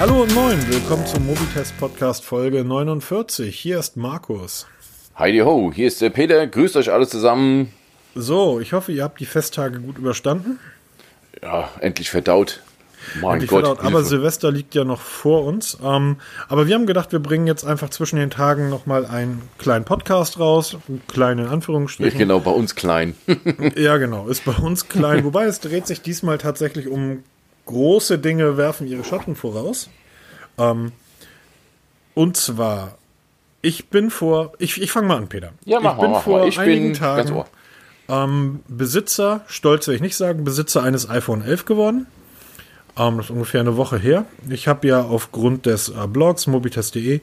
Hallo und moin, willkommen zum Mobitest Podcast Folge 49. Hier ist Markus. Heidi ho, hier ist der Peter, grüßt euch alle zusammen. So, ich hoffe, ihr habt die Festtage gut überstanden. Ja, endlich verdaut. Mein endlich Gott. Verdaut. Aber Silvester liegt ja noch vor uns. Ähm, aber wir haben gedacht, wir bringen jetzt einfach zwischen den Tagen nochmal einen kleinen Podcast raus. Kleinen in Anführungsstrichen. Ja, genau, bei uns klein. ja, genau, ist bei uns klein. Wobei es dreht sich diesmal tatsächlich um große Dinge werfen ihre Schatten voraus. Ähm, und zwar, ich bin vor, ich, ich fange mal an, Peter. Ja, mach ich bin mal, vor Ich einigen bin Tagen ähm, Besitzer, stolz will ich nicht sagen, Besitzer eines iPhone 11 geworden. Ähm, das ist ungefähr eine Woche her. Ich habe ja aufgrund des äh, Blogs mobitest.de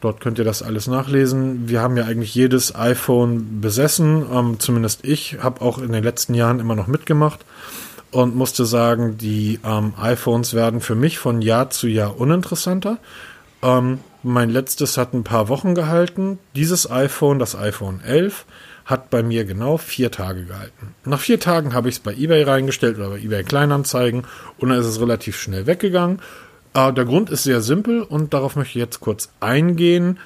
Dort könnt ihr das alles nachlesen. Wir haben ja eigentlich jedes iPhone besessen. Ähm, zumindest ich habe auch in den letzten Jahren immer noch mitgemacht und musste sagen, die ähm, iPhones werden für mich von Jahr zu Jahr uninteressanter. Ähm, mein letztes hat ein paar Wochen gehalten. Dieses iPhone, das iPhone 11, hat bei mir genau vier Tage gehalten. Nach vier Tagen habe ich es bei eBay reingestellt oder bei eBay Kleinanzeigen und dann ist es relativ schnell weggegangen. Äh, der Grund ist sehr simpel und darauf möchte ich jetzt kurz eingehen.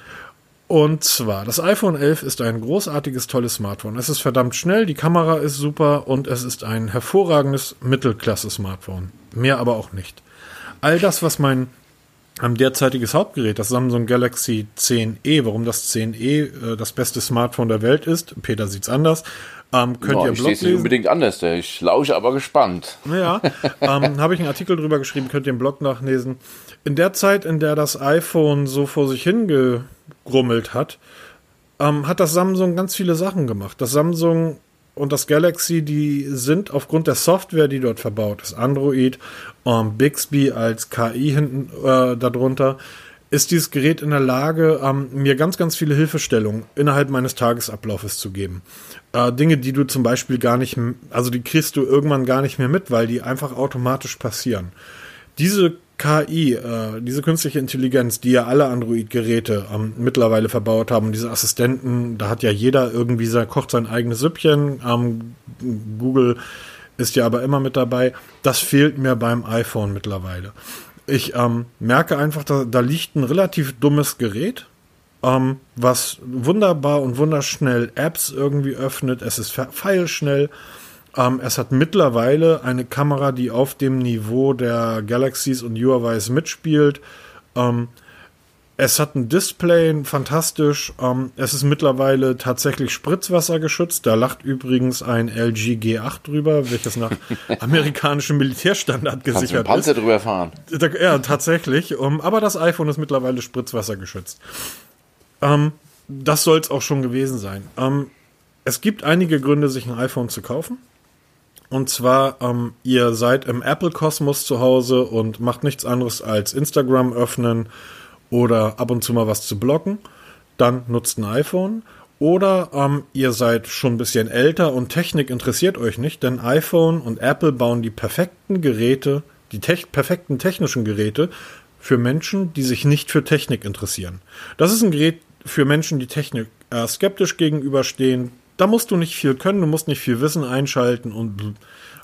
Und zwar, das iPhone 11 ist ein großartiges, tolles Smartphone. Es ist verdammt schnell, die Kamera ist super und es ist ein hervorragendes Mittelklasse-Smartphone. Mehr aber auch nicht. All das, was mein derzeitiges Hauptgerät, das Samsung Galaxy 10e, warum das 10e äh, das beste Smartphone der Welt ist, Peter sieht's anders, ähm, könnt no, ihr im Blog lesen. nicht unbedingt anders, ich lausche aber gespannt. Ja, ähm, habe ich einen Artikel drüber geschrieben, könnt ihr im Blog nachlesen. In der Zeit, in der das iPhone so vor sich hingegrummelt hat, ähm, hat das Samsung ganz viele Sachen gemacht. Das Samsung und das Galaxy, die sind aufgrund der Software, die dort verbaut ist, Android, ähm, Bixby als KI hinten äh, darunter, ist dieses Gerät in der Lage, ähm, mir ganz, ganz viele Hilfestellungen innerhalb meines Tagesablaufes zu geben. Äh, Dinge, die du zum Beispiel gar nicht, also die kriegst du irgendwann gar nicht mehr mit, weil die einfach automatisch passieren. Diese KI, äh, diese künstliche Intelligenz, die ja alle Android-Geräte ähm, mittlerweile verbaut haben, diese Assistenten, da hat ja jeder irgendwie sein, kocht sein eigenes Süppchen. Ähm, Google ist ja aber immer mit dabei. Das fehlt mir beim iPhone mittlerweile ich ähm, merke einfach, da, da liegt ein relativ dummes Gerät, ähm, was wunderbar und wunderschnell Apps irgendwie öffnet. Es ist feilschnell. Ähm, es hat mittlerweile eine Kamera, die auf dem Niveau der Galaxies und Huawei's mitspielt. Ähm, es hat ein Display, fantastisch. Ähm, es ist mittlerweile tatsächlich Spritzwasser geschützt. Da lacht übrigens ein LG G8 drüber, welches nach amerikanischem Militärstandard gesichert Kannst ist. Panzer drüber fahren. Ja, tatsächlich. Um, aber das iPhone ist mittlerweile Spritzwasser geschützt. Ähm, das soll es auch schon gewesen sein. Ähm, es gibt einige Gründe, sich ein iPhone zu kaufen. Und zwar, ähm, ihr seid im Apple-Kosmos zu Hause und macht nichts anderes als Instagram öffnen oder ab und zu mal was zu blocken, dann nutzt ein iPhone. Oder ähm, ihr seid schon ein bisschen älter und Technik interessiert euch nicht, denn iPhone und Apple bauen die perfekten Geräte, die te perfekten technischen Geräte für Menschen, die sich nicht für Technik interessieren. Das ist ein Gerät für Menschen, die Technik äh, skeptisch gegenüberstehen. Da musst du nicht viel können, du musst nicht viel Wissen einschalten und ähm,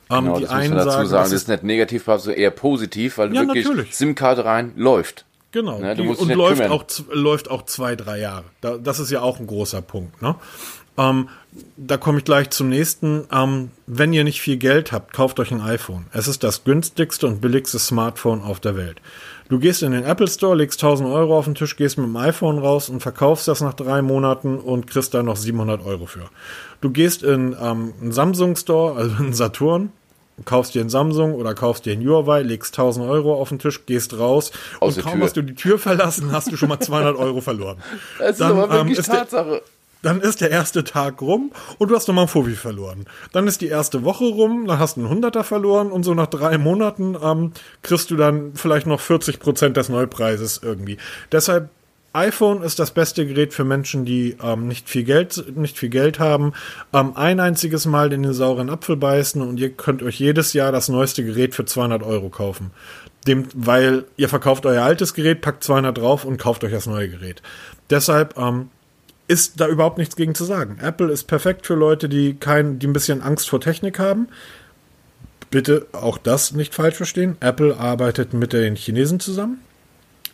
genau, die das einen muss man dazu sagen, das ist nicht negativ, sondern eher positiv, weil ja, wirklich SIM-Karte rein läuft. Genau. Ne, die, und läuft auch, läuft auch zwei, drei Jahre. Da, das ist ja auch ein großer Punkt. Ne? Ähm, da komme ich gleich zum nächsten. Ähm, wenn ihr nicht viel Geld habt, kauft euch ein iPhone. Es ist das günstigste und billigste Smartphone auf der Welt. Du gehst in den Apple Store, legst 1000 Euro auf den Tisch, gehst mit dem iPhone raus und verkaufst das nach drei Monaten und kriegst da noch 700 Euro für. Du gehst in ähm, einen Samsung Store, also in Saturn, kaufst dir ein Samsung oder kaufst dir ein Huawei, legst 1000 Euro auf den Tisch, gehst raus Aus und kaum Tür. hast du die Tür verlassen, hast du schon mal 200 Euro verloren. Das ist dann, aber wirklich ähm, Tatsache. Der, dann ist der erste Tag rum und du hast nochmal ein Fovi verloren. Dann ist die erste Woche rum, dann hast du einen Hunderter verloren und so nach drei Monaten ähm, kriegst du dann vielleicht noch 40 Prozent des Neupreises irgendwie. Deshalb iPhone ist das beste Gerät für Menschen, die ähm, nicht viel Geld, nicht viel Geld haben. Ähm, ein einziges Mal in den sauren Apfel beißen und ihr könnt euch jedes Jahr das neueste Gerät für 200 Euro kaufen. Dem, weil ihr verkauft euer altes Gerät, packt 200 drauf und kauft euch das neue Gerät. Deshalb ähm, ist da überhaupt nichts gegen zu sagen. Apple ist perfekt für Leute, die kein, die ein bisschen Angst vor Technik haben. Bitte auch das nicht falsch verstehen. Apple arbeitet mit den Chinesen zusammen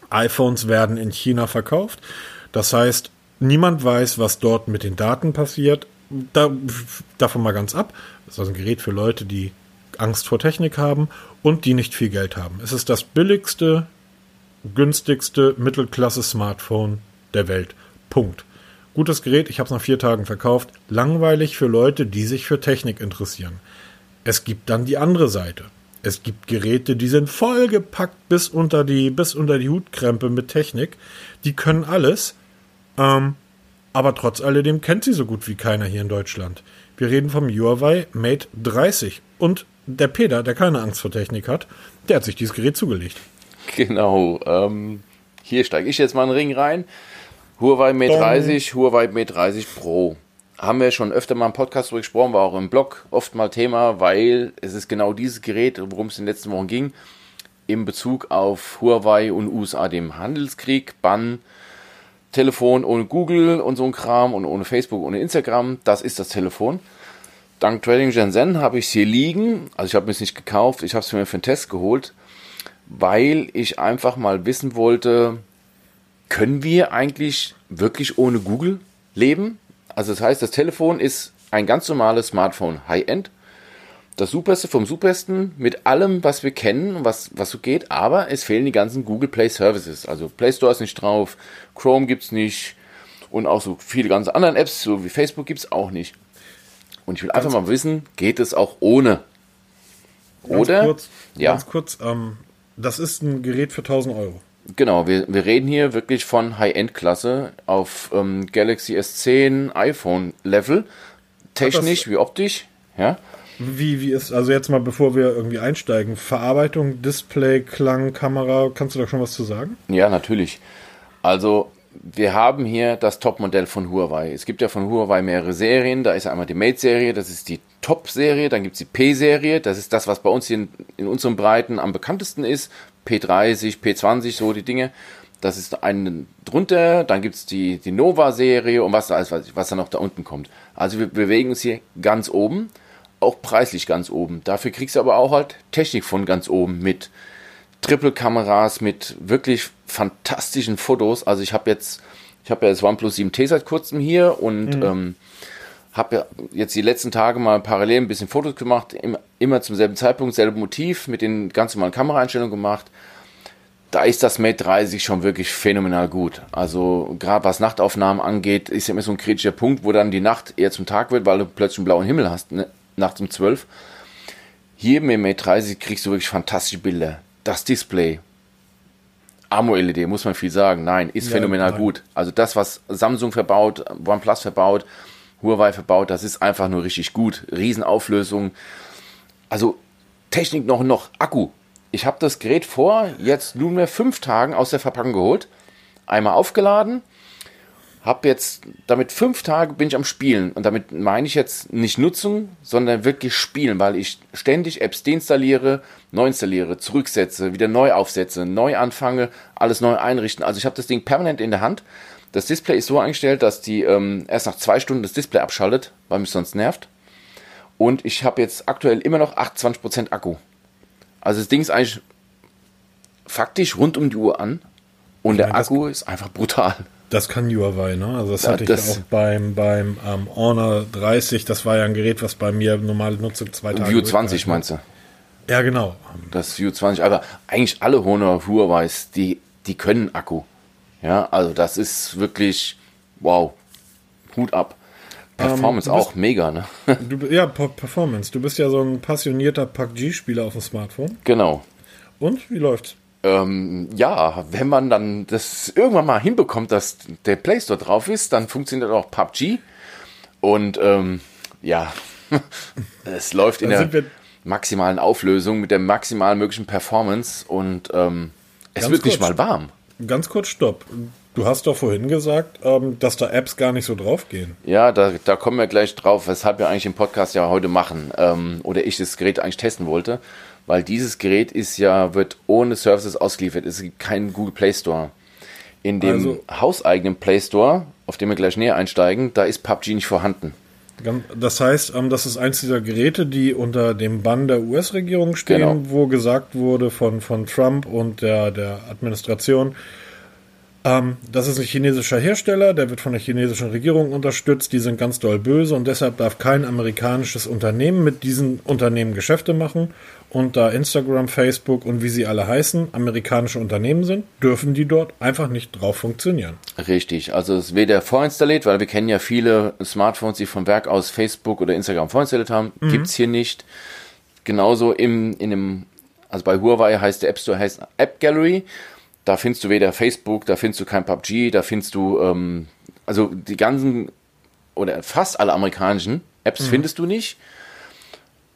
iPhones werden in China verkauft. Das heißt, niemand weiß, was dort mit den Daten passiert. Da, davon mal ganz ab. Das ist also ein Gerät für Leute, die Angst vor Technik haben und die nicht viel Geld haben. Es ist das billigste, günstigste Mittelklasse-Smartphone der Welt. Punkt. Gutes Gerät, ich habe es nach vier Tagen verkauft. Langweilig für Leute, die sich für Technik interessieren. Es gibt dann die andere Seite. Es gibt Geräte, die sind vollgepackt bis unter die, bis unter die Hutkrempe mit Technik. Die können alles. Ähm, aber trotz alledem kennt sie so gut wie keiner hier in Deutschland. Wir reden vom Huawei Mate 30. Und der Peter, der keine Angst vor Technik hat, der hat sich dieses Gerät zugelegt. Genau. Ähm, hier steige ich jetzt mal einen Ring rein. Huawei Mate 30, Huawei Mate 30 Pro. Haben wir schon öfter mal im Podcast drüber gesprochen, war auch im Blog oft mal Thema, weil es ist genau dieses Gerät, worum es in den letzten Wochen ging, in Bezug auf Huawei und USA, dem Handelskrieg, Bann, Telefon ohne Google und so ein Kram und ohne Facebook, ohne Instagram. Das ist das Telefon. Dank Trading Shenzhen habe ich es hier liegen. Also ich habe es nicht gekauft, ich habe es mir für einen Test geholt, weil ich einfach mal wissen wollte, können wir eigentlich wirklich ohne Google leben? Also das heißt, das Telefon ist ein ganz normales Smartphone, High-End. Das Superste vom Supersten mit allem, was wir kennen und was, was so geht, aber es fehlen die ganzen Google Play Services. Also Play Store ist nicht drauf, Chrome gibt es nicht und auch so viele ganz anderen Apps, so wie Facebook gibt es auch nicht. Und ich will ganz einfach mal wissen, geht es auch ohne? Oder? Ganz kurz, ja. Ganz kurz ähm, das ist ein Gerät für 1000 Euro. Genau, wir, wir reden hier wirklich von High-End-Klasse auf ähm, Galaxy S10 iPhone-Level. Technisch wie optisch, ja. Wie, wie ist, also jetzt mal bevor wir irgendwie einsteigen, Verarbeitung, Display, Klang, Kamera, kannst du da schon was zu sagen? Ja, natürlich. Also wir haben hier das Top-Modell von Huawei. Es gibt ja von Huawei mehrere Serien. Da ist einmal die Mate-Serie, das ist die Top-Serie. Dann gibt es die P-Serie, das ist das, was bei uns hier in, in unseren Breiten am bekanntesten ist. P30, P20, so die Dinge. Das ist einen drunter. Dann gibt es die, die Nova-Serie und was da alles, was, was da noch da unten kommt. Also wir bewegen uns hier ganz oben, auch preislich ganz oben. Dafür kriegst du aber auch halt Technik von ganz oben mit. Triple-Kameras mit wirklich fantastischen Fotos. Also ich habe jetzt, ich habe ja das OnePlus 7T seit kurzem hier und mhm. ähm, habe ja jetzt die letzten Tage mal parallel ein bisschen Fotos gemacht, immer, zum selben Zeitpunkt, selbe Motiv, mit den ganz normalen Kameraeinstellungen gemacht. Da ist das Mate 30 schon wirklich phänomenal gut. Also gerade was Nachtaufnahmen angeht, ist ja immer so ein kritischer Punkt, wo dann die Nacht eher zum Tag wird, weil du plötzlich einen blauen Himmel hast, ne? nachts um 12. Hier mit Mate 30 kriegst du wirklich fantastische Bilder das Display, AMO-LED, muss man viel sagen. Nein, ist ja, phänomenal nein. gut. Also das, was Samsung verbaut, OnePlus verbaut, Huawei verbaut, das ist einfach nur richtig gut. Riesenauflösung. Also Technik noch noch Akku. Ich habe das Gerät vor jetzt nunmehr fünf Tagen aus der Verpackung geholt, einmal aufgeladen habe jetzt damit fünf Tage bin ich am Spielen und damit meine ich jetzt nicht Nutzung, sondern wirklich Spielen, weil ich ständig Apps deinstalliere, neu installiere, zurücksetze, wieder neu aufsetze, neu anfange, alles neu einrichten. Also ich habe das Ding permanent in der Hand. Das Display ist so eingestellt, dass die ähm, erst nach zwei Stunden das Display abschaltet, weil mich sonst nervt. Und ich habe jetzt aktuell immer noch 28% Akku. Also das Ding ist eigentlich faktisch rund um die Uhr an und der Akku ist einfach brutal. Das kann Huawei, ne? Also das ja, hatte das ich auch beim, beim ähm, Honor 30, das war ja ein Gerät, was bei mir normale Nutzung zwei Tage. View 20 meinst du? Ja, genau. Das View 20, aber eigentlich alle Honor Huawei's, die, die können Akku. Ja, also das ist wirklich, wow, Hut ab. Performance ähm, bist, auch mega, ne? Du, ja, Performance. Du bist ja so ein passionierter PUBG-Spieler auf dem Smartphone. Genau. Und wie läuft's? ähm, ja, wenn man dann das irgendwann mal hinbekommt, dass der Play Store drauf ist, dann funktioniert auch PUBG. Und ähm, ja, es läuft in der maximalen Auflösung mit der maximal möglichen Performance und ähm, es wird kurz, nicht mal warm. Ganz kurz, stopp. Du hast doch vorhin gesagt, ähm, dass da Apps gar nicht so draufgehen. Ja, da, da kommen wir gleich drauf, weshalb wir eigentlich im Podcast ja heute machen ähm, oder ich das Gerät eigentlich testen wollte weil dieses Gerät ist ja, wird ohne Services ausgeliefert. Es gibt keinen Google Play Store. In dem also, hauseigenen Play Store, auf dem wir gleich näher einsteigen, da ist PUBG nicht vorhanden. Das heißt, ähm, das ist eins dieser Geräte, die unter dem Bann der US-Regierung stehen, genau. wo gesagt wurde von, von Trump und der, der Administration, Ähm, das ist ein chinesischer Hersteller, der wird von der chinesischen Regierung unterstützt. Die sind ganz doll böse und deshalb darf kein amerikanisches Unternehmen mit diesen Unternehmen Geschäfte machen. Und da Instagram, Facebook und wie sie alle heißen, amerikanische Unternehmen sind, dürfen die dort einfach nicht drauf funktionieren. Richtig, also es ist weder vorinstalliert, weil wir kennen ja viele Smartphones, die vom Werk aus Facebook oder Instagram vorinstalliert haben. Mhm. Gibt es hier nicht. Genauso im, in dem, also bei Huawei heißt der App Store heißt App Gallery. Da findest du weder Facebook, da findest du kein PUBG, da findest du, ähm, also die ganzen oder fast alle amerikanischen Apps mhm. findest du nicht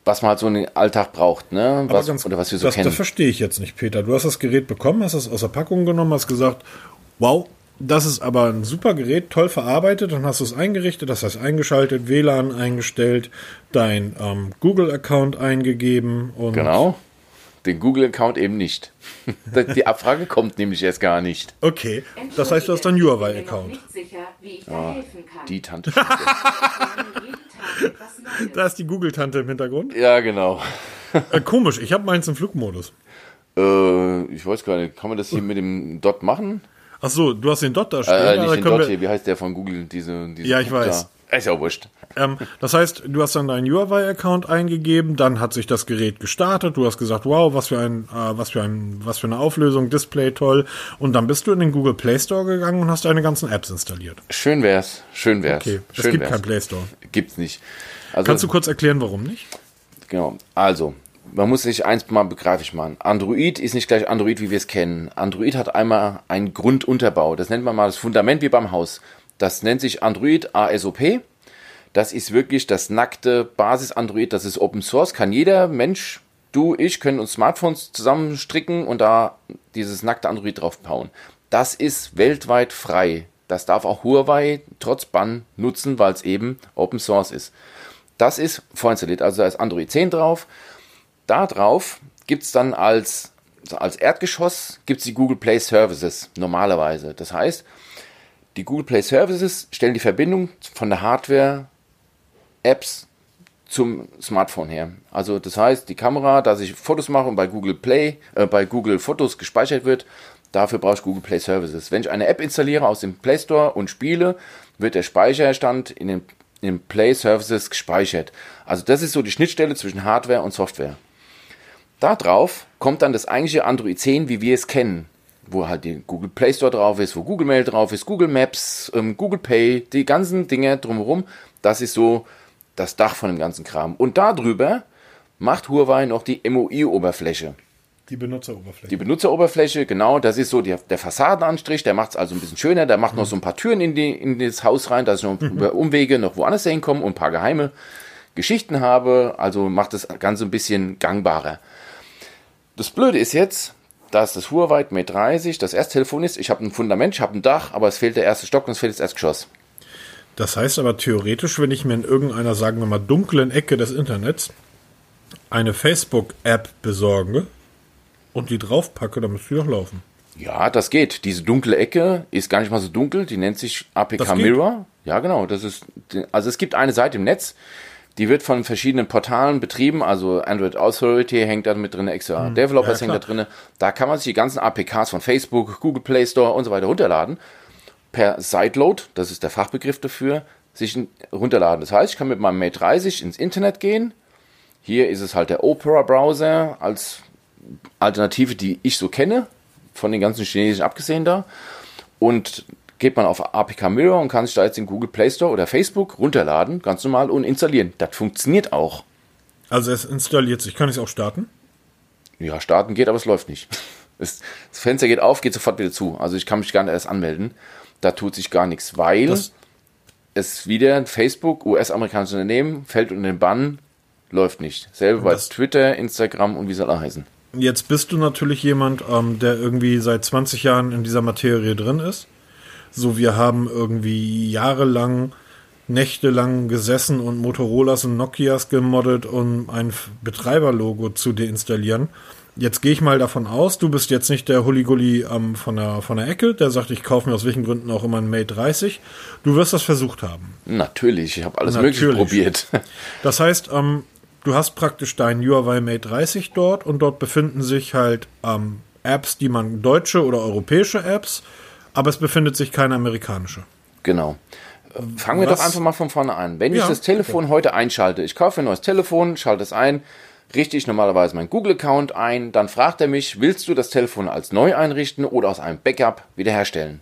was man halt so in den Alltag braucht, ne? Was, ganz, oder was wir so das, kennen. Das verstehe ich jetzt nicht, Peter. Du hast das Gerät bekommen, hast es aus der Packung genommen, hast gesagt, wow, das ist aber ein super Gerät, toll verarbeitet, dann hast du es eingerichtet, das heißt eingeschaltet, WLAN eingestellt, dein ähm, Google-Account eingegeben und. Genau. Den Google-Account eben nicht. Die Abfrage kommt nämlich erst gar nicht. Okay, das heißt, du hast deinen Huawei-Account. Ja, die Tante. da ist die Google-Tante im Hintergrund. Ja, genau. Äh, komisch, ich habe meins im Flugmodus. Äh, ich weiß gar nicht, kann man das hier mit dem Dot machen? Ach so, du hast den Dot da stehen. Äh, nicht den Dot hier, wie heißt der von Google? Diese, diese ja, ich weiß. Ist ja wurscht. Ähm, das heißt, du hast dann deinen Huawei-Account eingegeben, dann hat sich das Gerät gestartet, du hast gesagt, wow, was für ein, äh, was für ein, was für eine Auflösung, Display toll, und dann bist du in den Google Play Store gegangen und hast deine ganzen Apps installiert. Schön wär's, schön wär's. Okay, es gibt wär's. keinen Play Store. Gibt's nicht. Also, Kannst du kurz erklären, warum nicht? Genau. Also, man muss sich eins mal begreiflich machen. Android ist nicht gleich Android, wie wir es kennen. Android hat einmal einen Grundunterbau. Das nennt man mal das Fundament wie beim Haus. Das nennt sich Android ASOP. Das ist wirklich das nackte Basis-Android. Das ist Open Source. Kann jeder Mensch, du, ich, können uns Smartphones zusammenstricken und da dieses nackte Android drauf bauen. Das ist weltweit frei. Das darf auch Huawei trotz Bann nutzen, weil es eben Open Source ist. Das ist vorinstalliert, also da ist Android 10 drauf. Da drauf gibt es dann als, als Erdgeschoss gibt's die Google Play Services normalerweise. Das heißt, die Google Play Services stellen die Verbindung von der Hardware Apps zum Smartphone her. Also das heißt, die Kamera, dass ich Fotos mache und bei Google Play, äh, bei Google Fotos gespeichert wird, dafür brauche ich Google Play Services. Wenn ich eine App installiere aus dem Play Store und spiele, wird der Speicherstand in den, in Play Services gespeichert. Also das ist so die Schnittstelle zwischen Hardware und Software. Darauf kommt dann das eigentliche Android 10, wie wir es kennen, wo halt die Google Play Store drauf ist, wo Google Mail drauf ist, Google Maps, ähm, Google Pay, die ganzen Dinge drumherum. Das ist so das Dach von dem ganzen Kram. Und darüber macht Huawei noch die MOI-Oberfläche. Die Benutzeroberfläche. Die Benutzeroberfläche, genau, das ist so die, der Fassadenanstrich, der macht es also ein bisschen schöner, der macht mhm. noch so ein paar Türen in, die, in das Haus rein, dass ich noch mhm. über Umwege noch woanders hinkomme und ein paar geheime Geschichten habe, also macht das Ganze ein bisschen gangbarer. Das Blöde ist jetzt, dass das Huawei Mate 30 das erste Telefon ist. Ich habe ein Fundament, ich habe ein Dach, aber es fehlt der erste Stock und es fehlt das Erstgeschoss. Das heißt aber theoretisch, wenn ich mir in irgendeiner, sagen wir mal, dunklen Ecke des Internets eine Facebook-App besorge und die draufpacke, dann müsste die doch laufen. Ja, das geht. Diese dunkle Ecke ist gar nicht mal so dunkel. Die nennt sich APK Mirror. Ja, genau. Das ist, also es gibt eine Seite im Netz, die wird von verschiedenen Portalen betrieben, also Android Authority hängt da mit drin, extra hm. Developers ja, hängt da drin. Da kann man sich die ganzen APKs von Facebook, Google Play Store und so weiter runterladen. Per Sideload, das ist der Fachbegriff dafür, sich runterladen. Das heißt, ich kann mit meinem Mate 30 ins Internet gehen. Hier ist es halt der Opera Browser als Alternative, die ich so kenne, von den ganzen chinesischen abgesehen da. Und geht man auf APK Mirror und kann sich da jetzt in Google Play Store oder Facebook runterladen, ganz normal und installieren. Das funktioniert auch. Also es installiert sich. Kann ich es auch starten? Ja, starten geht, aber es läuft nicht. Das, Fenster geht auf, geht sofort wieder zu. Also ich kann mich gar nicht erst anmelden. Da tut sich gar nichts, weil das es wieder Facebook, US-amerikanisches Unternehmen, fällt unter den Bann, läuft nicht. Selber bei Twitter, Instagram und wie soll er heißen. Jetzt bist du natürlich jemand, ähm, der irgendwie seit 20 Jahren in dieser Materie drin ist. So, wir haben irgendwie jahrelang, nächtelang gesessen und Motorolas und Nokias gemoddet, um ein Betreiberlogo zu deinstallieren. Jetzt gehe ich mal davon aus, du bist jetzt nicht der Huligulli ähm, von, der, von der Ecke, der sagt, ich kaufe mir aus welchen Gründen auch immer ein Mate 30. Du wirst das versucht haben. Natürlich, ich habe alles Natürlich. Mögliche probiert. Das heißt, ähm, du hast praktisch dein Huawei Mate 30 dort und dort befinden sich halt ähm, Apps, die man deutsche oder europäische Apps, Aber es befindet sich keine amerikanische. Genau. Fangen wir Was? doch einfach mal von vorne an. Wenn Ja, ich das Telefon heute einschalte, ich kaufe ein neues Telefon, schalte es ein, richte ich normalerweise meinen Google-Account ein, dann fragt er mich, willst du das Telefon als neu einrichten oder aus einem Backup wiederherstellen?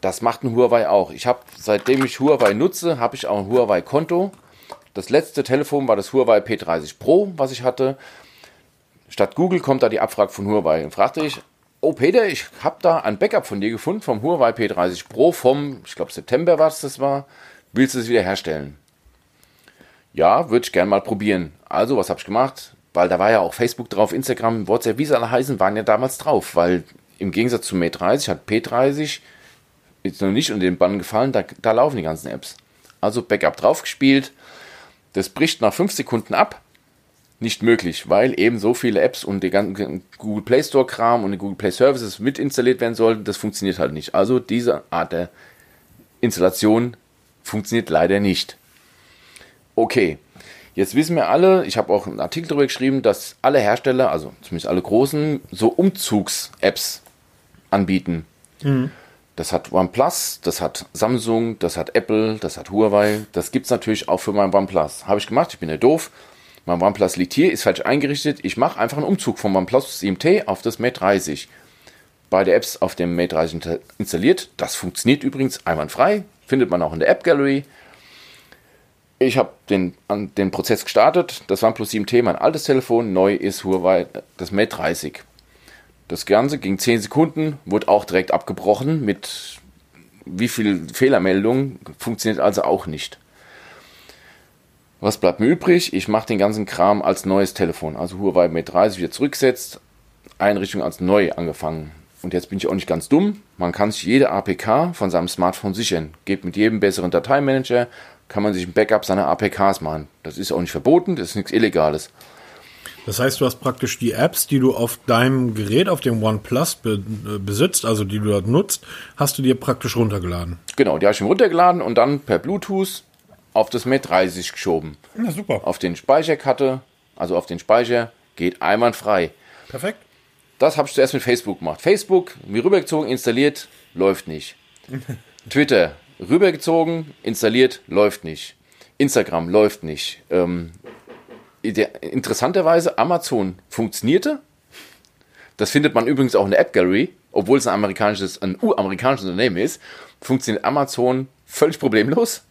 Das macht ein Huawei auch. Ich habe, seitdem ich Huawei nutze, habe ich auch ein Huawei-Konto. Das letzte Telefon war das Huawei P30 Pro, was ich hatte. Statt Google kommt da die Abfrage von Huawei und fragte ich, oh Peter, ich habe da ein Backup von dir gefunden vom Huawei P30 Pro vom, ich glaube September war es das war. Willst du es wieder herstellen? Ja, würde ich gerne mal probieren. Also, was habe ich gemacht? Weil da war ja auch Facebook drauf, Instagram, WhatsApp, wie sie alle heißen, waren ja damals drauf. Weil im Gegensatz zu Mate 30 hat P30 jetzt noch nicht unter den Bann gefallen, da, da laufen die ganzen Apps. Also Backup draufgespielt. Das bricht nach 5 Sekunden ab. Nicht möglich, weil eben so viele Apps und der ganze Google Play Store Kram und die Google Play Services mit installiert werden sollten, das funktioniert halt nicht. Also diese Art der Installation funktioniert leider nicht. Okay, jetzt wissen wir alle, ich habe auch einen Artikel darüber geschrieben, dass alle Hersteller, also zumindest alle großen, so Umzugs-Apps anbieten. Das hat OnePlus, das hat Samsung, das hat Apple, das hat Huawei. Das gibt es natürlich auch für mein OnePlus. Habe ich gemacht, ich bin ja doof. Mein OnePlus liegt hier, ist falsch eingerichtet. Ich mache einfach einen Umzug vom OnePlus 7T auf das Mate 30. Beide Apps auf dem Mate 30 insta- installiert. Das funktioniert übrigens einwandfrei. Findet man auch in der App Gallery. Ich habe den, den Prozess gestartet. Das OnePlus 7T, mein altes Telefon. Neu ist Huawei das Mate 30. Das Ganze ging 10 Sekunden, wurde auch direkt abgebrochen mit wie viel Fehlermeldungen. Funktioniert also auch nicht. Was bleibt mir übrig? Ich mache den ganzen Kram als neues Telefon. Also Huawei Mate 30 wieder zurückgesetzt, Einrichtung als neu angefangen. Und jetzt bin ich auch nicht ganz dumm. Man kann sich jede APK von seinem Smartphone sichern. Geht mit jedem besseren Dateimanager, kann man sich ein Backup seiner APKs machen. Das ist auch nicht verboten, das ist nichts Illegales. Das heißt, du hast praktisch die Apps, die du auf deinem Gerät, auf dem OnePlus be äh, besitzt, also die du dort nutzt, hast du dir praktisch runtergeladen. Genau, die habe ich mir runtergeladen und dann per Bluetooth auf das Mate 30 geschoben. Ja, super. Auf den Speicherkarte, also auf den Speicher, geht einwandfrei. Perfekt. Das habe ich zuerst mit Facebook gemacht. Facebook, mir rübergezogen, installiert, läuft nicht. Twitter, rübergezogen, installiert, läuft nicht. Instagram läuft nicht. Ähm, ide- interessanterweise, Amazon funktionierte. Das findet man übrigens auch in der App Gallery, obwohl es ein amerikanisches, ein uramerikanisches Unternehmen ist. Funktioniert Amazon völlig problemlos.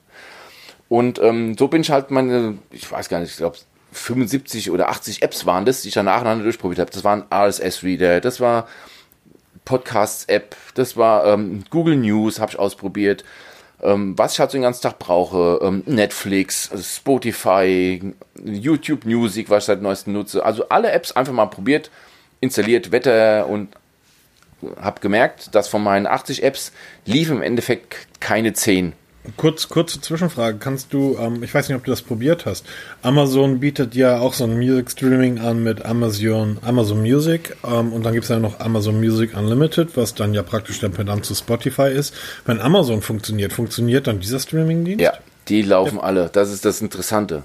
Und ähm, so bin ich halt meine, ich weiß gar nicht, ich glaube 75 oder 80 Apps waren das, die ich dann nacheinander durchprobiert habe. Das waren RSS-Reader, das war Podcasts-App, das war ähm, Google News, habe ich ausprobiert. Ähm, was ich halt so den ganzen Tag brauche, ähm, Netflix, Spotify, YouTube Music, was ich seit neuestem nutze. Also alle Apps einfach mal probiert, installiert, Wetter und habe gemerkt, dass von meinen 80 Apps lief im Endeffekt keine 10. Kurz, kurze Zwischenfrage. Kannst du, ähm, ich weiß nicht, ob du das probiert hast. Amazon bietet ja auch so ein Music Streaming an mit Amazon, Amazon Music. Ähm, und dann gibt es ja noch Amazon Music Unlimited, was dann ja praktisch der Pendant zu Spotify ist. Wenn Amazon funktioniert, funktioniert dann dieser Streaming-Dienst? Ja, die laufen alle. Das ist das Interessante.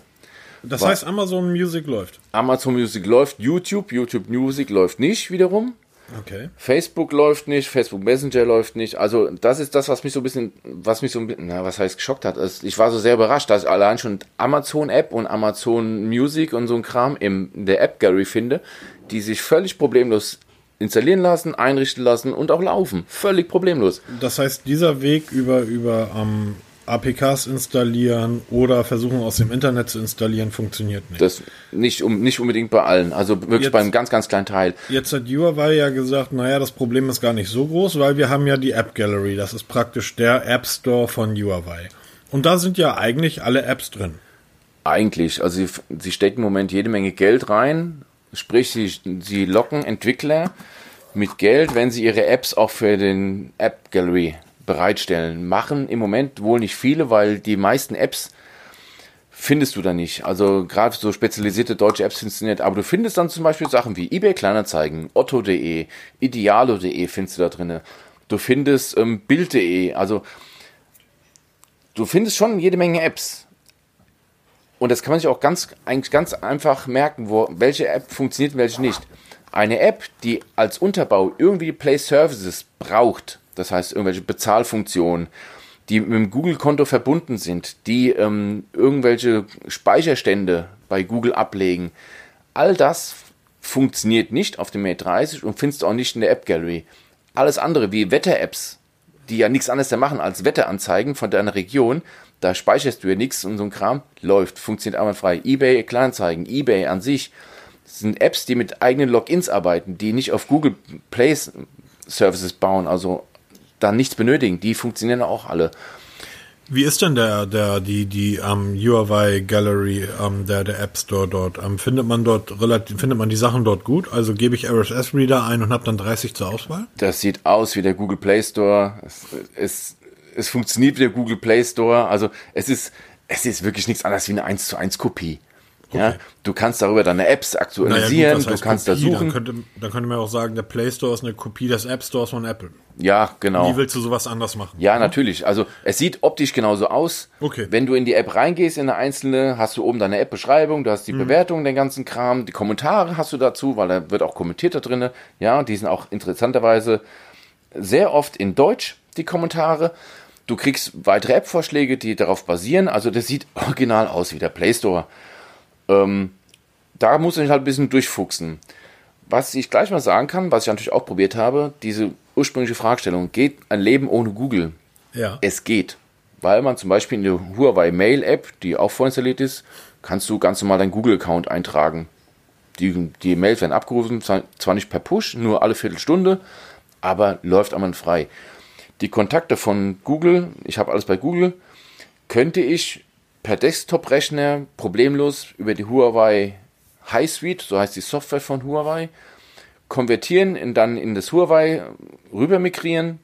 Das Was? heißt, Amazon Music läuft. Amazon Music läuft, YouTube, YouTube Music läuft nicht wiederum. Okay. Facebook läuft nicht, Facebook Messenger läuft nicht. Also das ist das, was mich so ein bisschen, was mich so ein bisschen, na, was heißt geschockt hat. Also ich war so sehr überrascht, dass ich allein schon Amazon App und Amazon Music und so ein Kram in der App Gallery finde, die sich völlig problemlos installieren lassen, einrichten lassen und auch laufen. Völlig problemlos. Das heißt, dieser Weg über, über ähm, APKs installieren oder versuchen aus dem Internet zu installieren, funktioniert nicht. Das nicht, um, nicht unbedingt bei allen. Also wirklich Jetzt- bei einem ganz, ganz kleinen Teil. Jetzt hat Huawei ja gesagt, naja, das Problem ist gar nicht so groß, weil wir haben ja die App Gallery. Das ist praktisch der App Store von Huawei. Und da sind ja eigentlich alle Apps drin. Eigentlich, also sie, sie stecken im Moment jede Menge Geld rein, sprich sie, sie locken Entwickler mit Geld, wenn sie ihre Apps auch für den App Gallery bereitstellen. Machen im Moment wohl nicht viele, weil die meisten Apps findest du da nicht. Also gerade so spezialisierte deutsche Apps findest du nicht. Aber du findest dann zum Beispiel Sachen wie eBay Kleinanzeigen, Otto.de, Idealo.de findest du da drinne. Du findest ähm, Bild.de. Also du findest schon jede Menge Apps. Und das kann man sich auch ganz, eigentlich ganz einfach merken, wo, welche App funktioniert und welche nicht. Eine App, die als Unterbau irgendwie Play Services braucht, das heißt irgendwelche Bezahlfunktionen, die mit dem Google-Konto verbunden sind, die ähm, irgendwelche Speicherstände bei Google ablegen, all das funktioniert nicht auf dem Mate 30 und findest du auch nicht in der App Gallery. Alles andere wie Wetter-Apps, die ja nichts anderes machen als Wetteranzeigen von deiner Region, da speicherst du ja nichts und so ein Kram läuft, funktioniert einwandfrei. eBay Kleinanzeigen, eBay an sich sind Apps, die mit eigenen Logins arbeiten, die nicht auf Google Play Services bauen, also da nichts benötigen. Die funktionieren auch alle. Wie ist denn der, der, die, die um, URI Gallery, um, der, der App Store dort? Um, findet man dort relativ, findet man die Sachen dort gut? Also gebe ich RSS Reader ein und habe dann 30 zur Auswahl? Das sieht aus wie der Google Play Store. Es, es, es funktioniert wie der Google Play Store. Also es ist, es ist wirklich nichts anderes wie eine 1 zu 1 Kopie. Okay. Ja, du kannst darüber deine Apps aktualisieren, naja, gut, du kannst Kopie? da suchen. Dann könnte, dann könnte man auch sagen, der Play Store ist eine Kopie des App Stores von Apple. Ja, genau. Wie willst du sowas anders machen? Ja, mhm. natürlich. Also es sieht optisch genauso aus. Okay. Wenn du in die App reingehst, in eine einzelne, hast du oben deine App-Beschreibung, du hast die mhm. Bewertung, den ganzen Kram, die Kommentare hast du dazu, weil da wird auch kommentiert da drin. Ja, die sind auch interessanterweise sehr oft in Deutsch, die Kommentare. Du kriegst weitere App-Vorschläge, die darauf basieren. Also das sieht original aus wie der Play Store. Ähm, da muss ich halt ein bisschen durchfuchsen. Was ich gleich mal sagen kann, was ich natürlich auch probiert habe, diese ursprüngliche Fragestellung, geht ein Leben ohne Google? Ja. Es geht. Weil man zum Beispiel in der Huawei Mail App, die auch vorinstalliert ist, kannst du ganz normal deinen Google-Account eintragen. Die, die Mails werden abgerufen, zwar nicht per Push, nur alle Viertelstunde, aber läuft einmal frei. Die Kontakte von Google, ich habe alles bei Google, könnte ich per Desktop-Rechner problemlos über die Huawei High Suite, so heißt die Software von Huawei, konvertieren, in, dann in das Huawei rüber migrieren,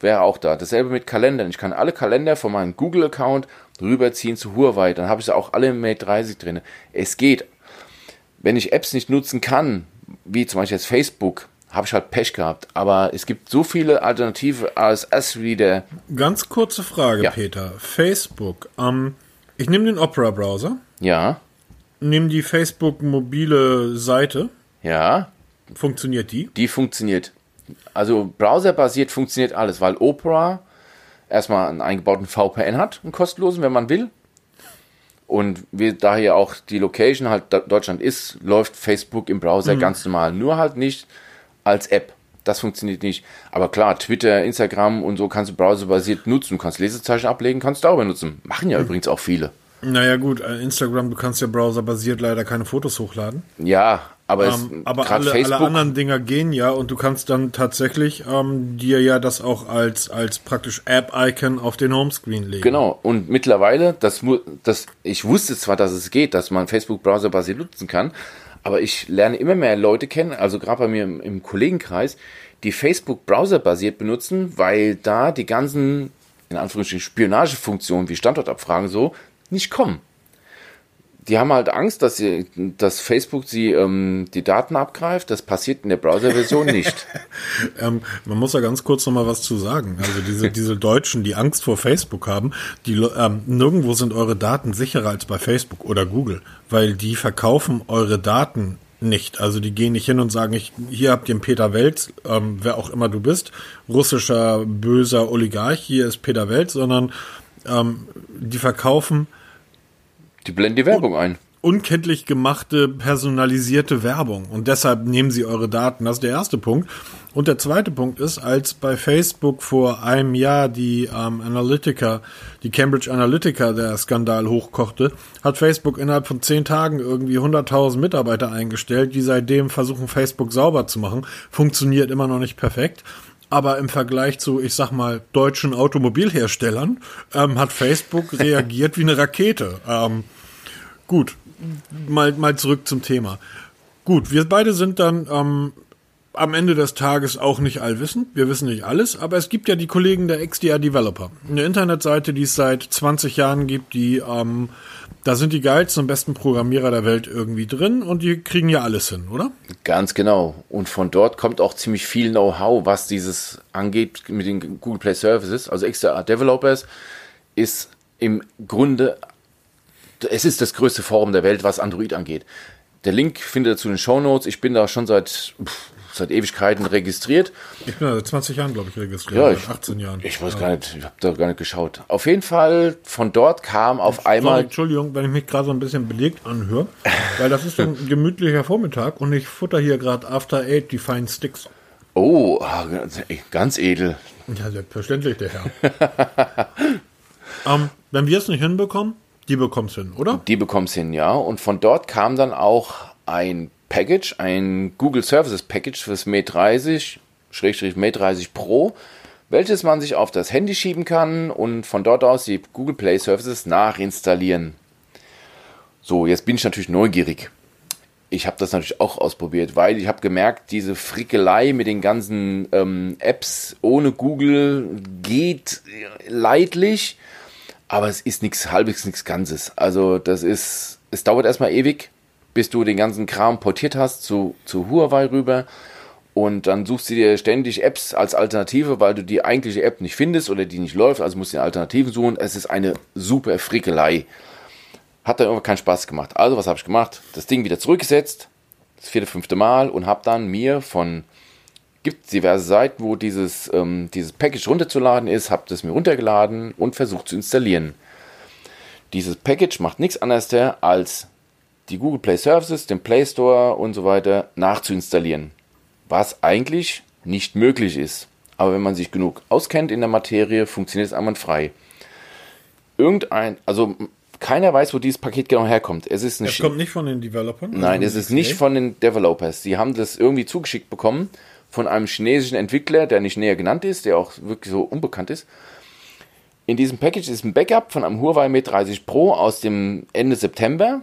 wäre auch da. Dasselbe mit Kalendern. Ich kann alle Kalender von meinem Google-Account rüberziehen zu Huawei. Dann habe ich sie auch alle im Mate 30 drin. Es geht. Wenn ich Apps nicht nutzen kann, wie zum Beispiel jetzt Facebook, habe ich halt Pech gehabt. Aber es gibt so viele alternative RSS-Reader. Ganz kurze Frage, ja. Peter. Facebook. Ähm, ich nehme den Opera-Browser. Ja. Nehme die Facebook mobile Seite. Ja. Funktioniert die? Die funktioniert. Also browserbasiert funktioniert alles, weil Opera erstmal einen eingebauten VPN hat, einen kostenlosen, wenn man will. Und wie daher auch die Location halt Deutschland ist, läuft Facebook im Browser mhm. ganz normal. Nur halt nicht als App. Das funktioniert nicht. Aber klar, Twitter, Instagram und so kannst du browserbasiert nutzen. Du kannst Lesezeichen ablegen, kannst darüber nutzen. Machen ja mhm. übrigens auch viele. Naja, gut, äh, Instagram, du kannst ja browserbasiert leider keine Fotos hochladen. Ja, aber, ähm, aber alle, alle, anderen Dinger gehen ja und du kannst dann tatsächlich ähm, dir ja das auch als, als praktisch App-Icon auf den Homescreen legen. Genau, und mittlerweile, das, das, ich wusste zwar, dass es geht, dass man Facebook browserbasiert nutzen kann, aber ich lerne immer mehr Leute kennen, also gerade bei mir im, im Kollegenkreis, die Facebook browserbasiert benutzen, weil da die ganzen, in Anführungsstrichen, Spionagefunktionen wie Standortabfragen so nicht kommen die haben halt Angst, dass, sie, dass Facebook sie ähm, die Daten abgreift. Das passiert in der Browser-Version nicht. ähm, man muss ja ganz kurz noch mal was zu sagen. Also diese, diese Deutschen, die Angst vor Facebook haben, die ähm, nirgendwo sind eure Daten sicherer als bei Facebook oder Google, weil die verkaufen eure Daten nicht. Also die gehen nicht hin und sagen, ich, hier habt ihr einen Peter Welz, ähm, wer auch immer du bist, russischer böser Oligarch, hier ist Peter Welz, sondern ähm, die verkaufen die blenden die Werbung ein. Unkenntlich gemachte, personalisierte Werbung. Und deshalb nehmen sie eure Daten. Das ist der erste Punkt. Und der zweite Punkt ist, als bei Facebook vor einem Jahr die ähm, Analytica, die Cambridge Analytica, der Skandal hochkochte, hat Facebook innerhalb von zehn Tagen irgendwie 100.000 Mitarbeiter eingestellt, die seitdem versuchen, Facebook sauber zu machen. Funktioniert immer noch nicht perfekt. Aber im Vergleich zu, ich sag mal, deutschen Automobilherstellern ähm, hat Facebook reagiert wie eine Rakete. Ähm, gut, mal, mal zurück zum Thema. Gut, wir beide sind dann ähm, am Ende des Tages auch nicht allwissend. Wir wissen nicht alles, aber es gibt ja die Kollegen der XDR Developer. Eine Internetseite, die es seit 20 Jahren gibt, die ähm, da sind die geilsten und besten Programmierer der Welt irgendwie drin und die kriegen ja alles hin, oder? Ganz genau. Und von dort kommt auch ziemlich viel Know-how, was dieses angeht mit den Google Play Services. Also XDR Developers ist im Grunde, es ist das größte Forum der Welt, was Android angeht. Der Link findet ihr zu den Show Notes. Ich bin da schon seit seit Ewigkeiten registriert. Ich bin seit 20 Jahren, glaube ich, registriert. Ja, ich, 18 Jahren. Ich weiß ja. gar nicht, ich habe da gar nicht geschaut. Auf jeden Fall, von dort kam auf einmal. Sorry, Entschuldigung, wenn ich mich gerade so ein bisschen belegt anhöre, weil das ist ein gemütlicher Vormittag und ich futter hier gerade After Eight die feinen Sticks. Oh, ah, ganz- edel. Ja, selbstverständlich, der Herr. ähm, wenn wir es nicht hinbekommen, die bekomm's hin, oder? Die bekommst hin, ja. Und von dort kam dann auch ein Package, ein Google Services Package fürs Mate 30, Schrägstrich Mate 30 Pro, welches man sich auf das Handy schieben kann und von dort aus die Google Play Services nachinstallieren. So, jetzt bin ich natürlich neugierig. Ich habe das natürlich auch ausprobiert, weil ich habe gemerkt, diese Frickelei mit den ganzen ähm, Apps ohne Google geht leidlich, aber es ist nichts halbwegs nichts Ganzes. Also das ist, es dauert erstmal ewig, bis du den ganzen Kram portiert hast zu, zu Huawei rüber und dann suchst du dir ständig Apps als Alternative, weil du die eigentliche App nicht findest oder die nicht läuft, also musst du dir Alternativen suchen. Es ist eine super Frickelei. Hat dann irgendwann keinen Spaß gemacht. Also, was habe ich gemacht? Das Ding wieder zurückgesetzt, das vierte, fünfte Mal und habe dann mir von, gibt diverse Seiten, wo dieses, ähm, dieses Package runterzuladen ist, habe das mir runtergeladen und versucht zu installieren. Dieses Package macht nichts anderes als die Google Play Services, den Play Store und so weiter nachzuinstallieren. Was eigentlich nicht möglich ist. Aber wenn man sich genug auskennt in der Materie, funktioniert es einwandfrei. Irgendein, also keiner weiß, wo dieses Paket genau herkommt. Es ist ein Es kommt nicht von den Developern. Nein, es also ist nicht von den Developers. Sie haben das irgendwie zugeschickt bekommen von einem chinesischen Entwickler, der nicht näher genannt ist, der auch wirklich so unbekannt ist. In diesem Package ist ein Backup von einem Huawei Mate 30 Pro aus dem Ende September.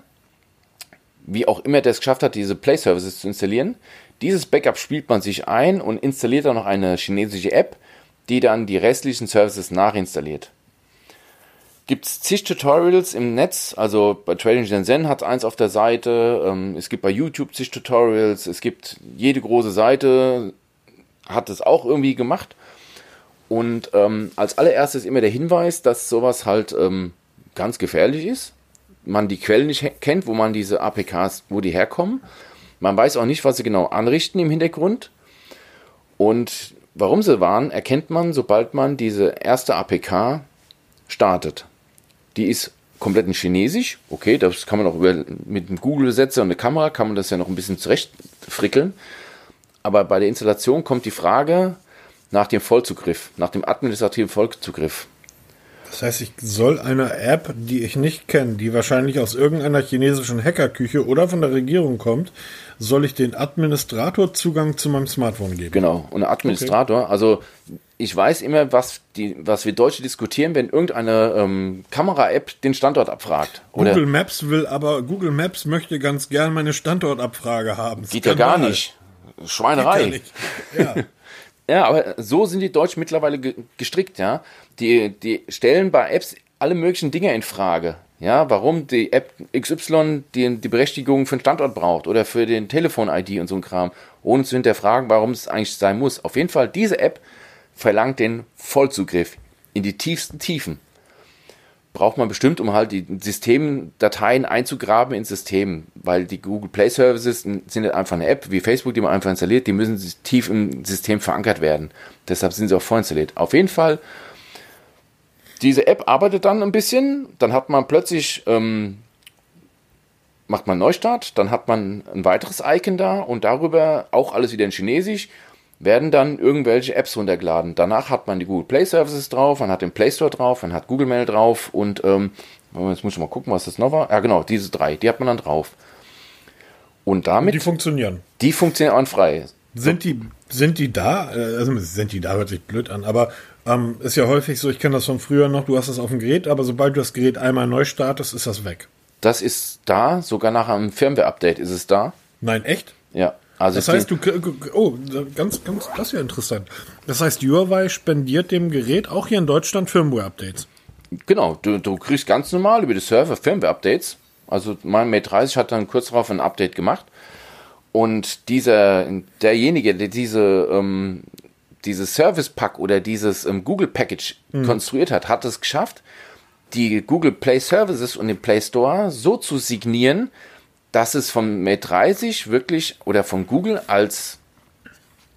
Wie auch immer der es geschafft hat, diese Play Services zu installieren. Dieses Backup spielt man sich ein und installiert dann noch eine chinesische App, die dann die restlichen Services nachinstalliert gibt es zig Tutorials im Netz. Also bei Trading Shenzhen hat eins auf der Seite. Ähm, es gibt bei YouTube zig Tutorials. Es gibt jede große Seite hat es auch irgendwie gemacht. Und ähm, als allererstes immer der Hinweis, dass sowas halt ähm, ganz gefährlich ist. Man die Quellen nicht kennt, wo man diese APKs, wo die herkommen. Man weiß auch nicht, was sie genau anrichten im Hintergrund. Und warum sie waren, erkennt man, sobald man diese erste APK startet. Die ist komplett in Chinesisch. Okay, das kann man auch über, mit einem Google-Setzer und einer Kamera kann man das ja noch ein bisschen zurechtfrickeln. Aber bei der Installation kommt die Frage nach dem Vollzugriff, nach dem administrativen Vollzugriff. Das heißt, ich soll einer App, die ich nicht kenne, die wahrscheinlich aus irgendeiner chinesischen Hackerküche oder von der Regierung kommt, soll ich den Administrator Zugang zu meinem Smartphone geben. Genau, und Administrator. Also ich weiß immer, was, die, was wir Deutsche diskutieren, wenn irgendeine ähm, Kamera-App den Standort abfragt. Oder Google Maps will aber, Google Maps möchte ganz gern meine Standortabfrage haben. geht ja gar nicht. Schweinerei. Geht ja nicht. Ja. Ja, aber so sind die Deutschen mittlerweile ge gestrickt, ja. Die, die stellen bei Apps alle möglichen Dinge in Frage. Ja, warum die App XY die, die Berechtigung für den Standort braucht oder für den Telefon-ID und so ein Kram, ohne zu hinterfragen, warum es eigentlich sein muss. Auf jeden Fall, diese App verlangt den Vollzugriff in die tiefsten Tiefen. Braucht man bestimmt, um halt die Systemdateien einzugraben ins System, weil die Google Play Services sind nicht einfach eine App wie Facebook, die man einfach installiert, die müssen tief im System verankert werden. Deshalb sind sie auch vorinstalliert. Auf jeden Fall, diese App arbeitet dann ein bisschen, dann hat man plötzlich, ähm, macht man Neustart, dann hat man ein weiteres Icon da und darüber auch alles wieder in Chinesisch werden dann irgendwelche Apps runtergeladen. Danach hat man die Google Play Services drauf, man hat den Play Store drauf, man hat Google Mail drauf und ähm, jetzt muss ich mal gucken, was das noch war. Ja, genau, diese drei, die hat man dann drauf. Und damit, Die die, funktionieren. funktionieren einfrei. Sind die, sind die da? Äh, Also sind die da, hört sich blöd an, aber ähm, ist ja häufig so, ich kenne das von früher noch, du hast das auf dem Gerät, aber sobald du das Gerät einmal neu startest, ist das weg. Das ist da, sogar nach einem Firmware-Update ist es da. Nein, echt? Ja. Also Das heißt, du, oh, ganz, ganz, das ist ja interessant. Das heißt, Huawei spendiert dem Gerät auch hier in Deutschland Firmware-Updates. Genau, du, du kriegst ganz normal über die Server Firmware-Updates. Also mein Mate 30 hat dann kurz darauf ein Update gemacht. Und dieser, derjenige, der diese, ähm, dieses Service-Pack oder dieses ähm, Google-Package konstruiert hat, hat es geschafft, die Google Play Services und den Play Store so zu signieren, dass es vom Mate 30 wirklich oder von Google als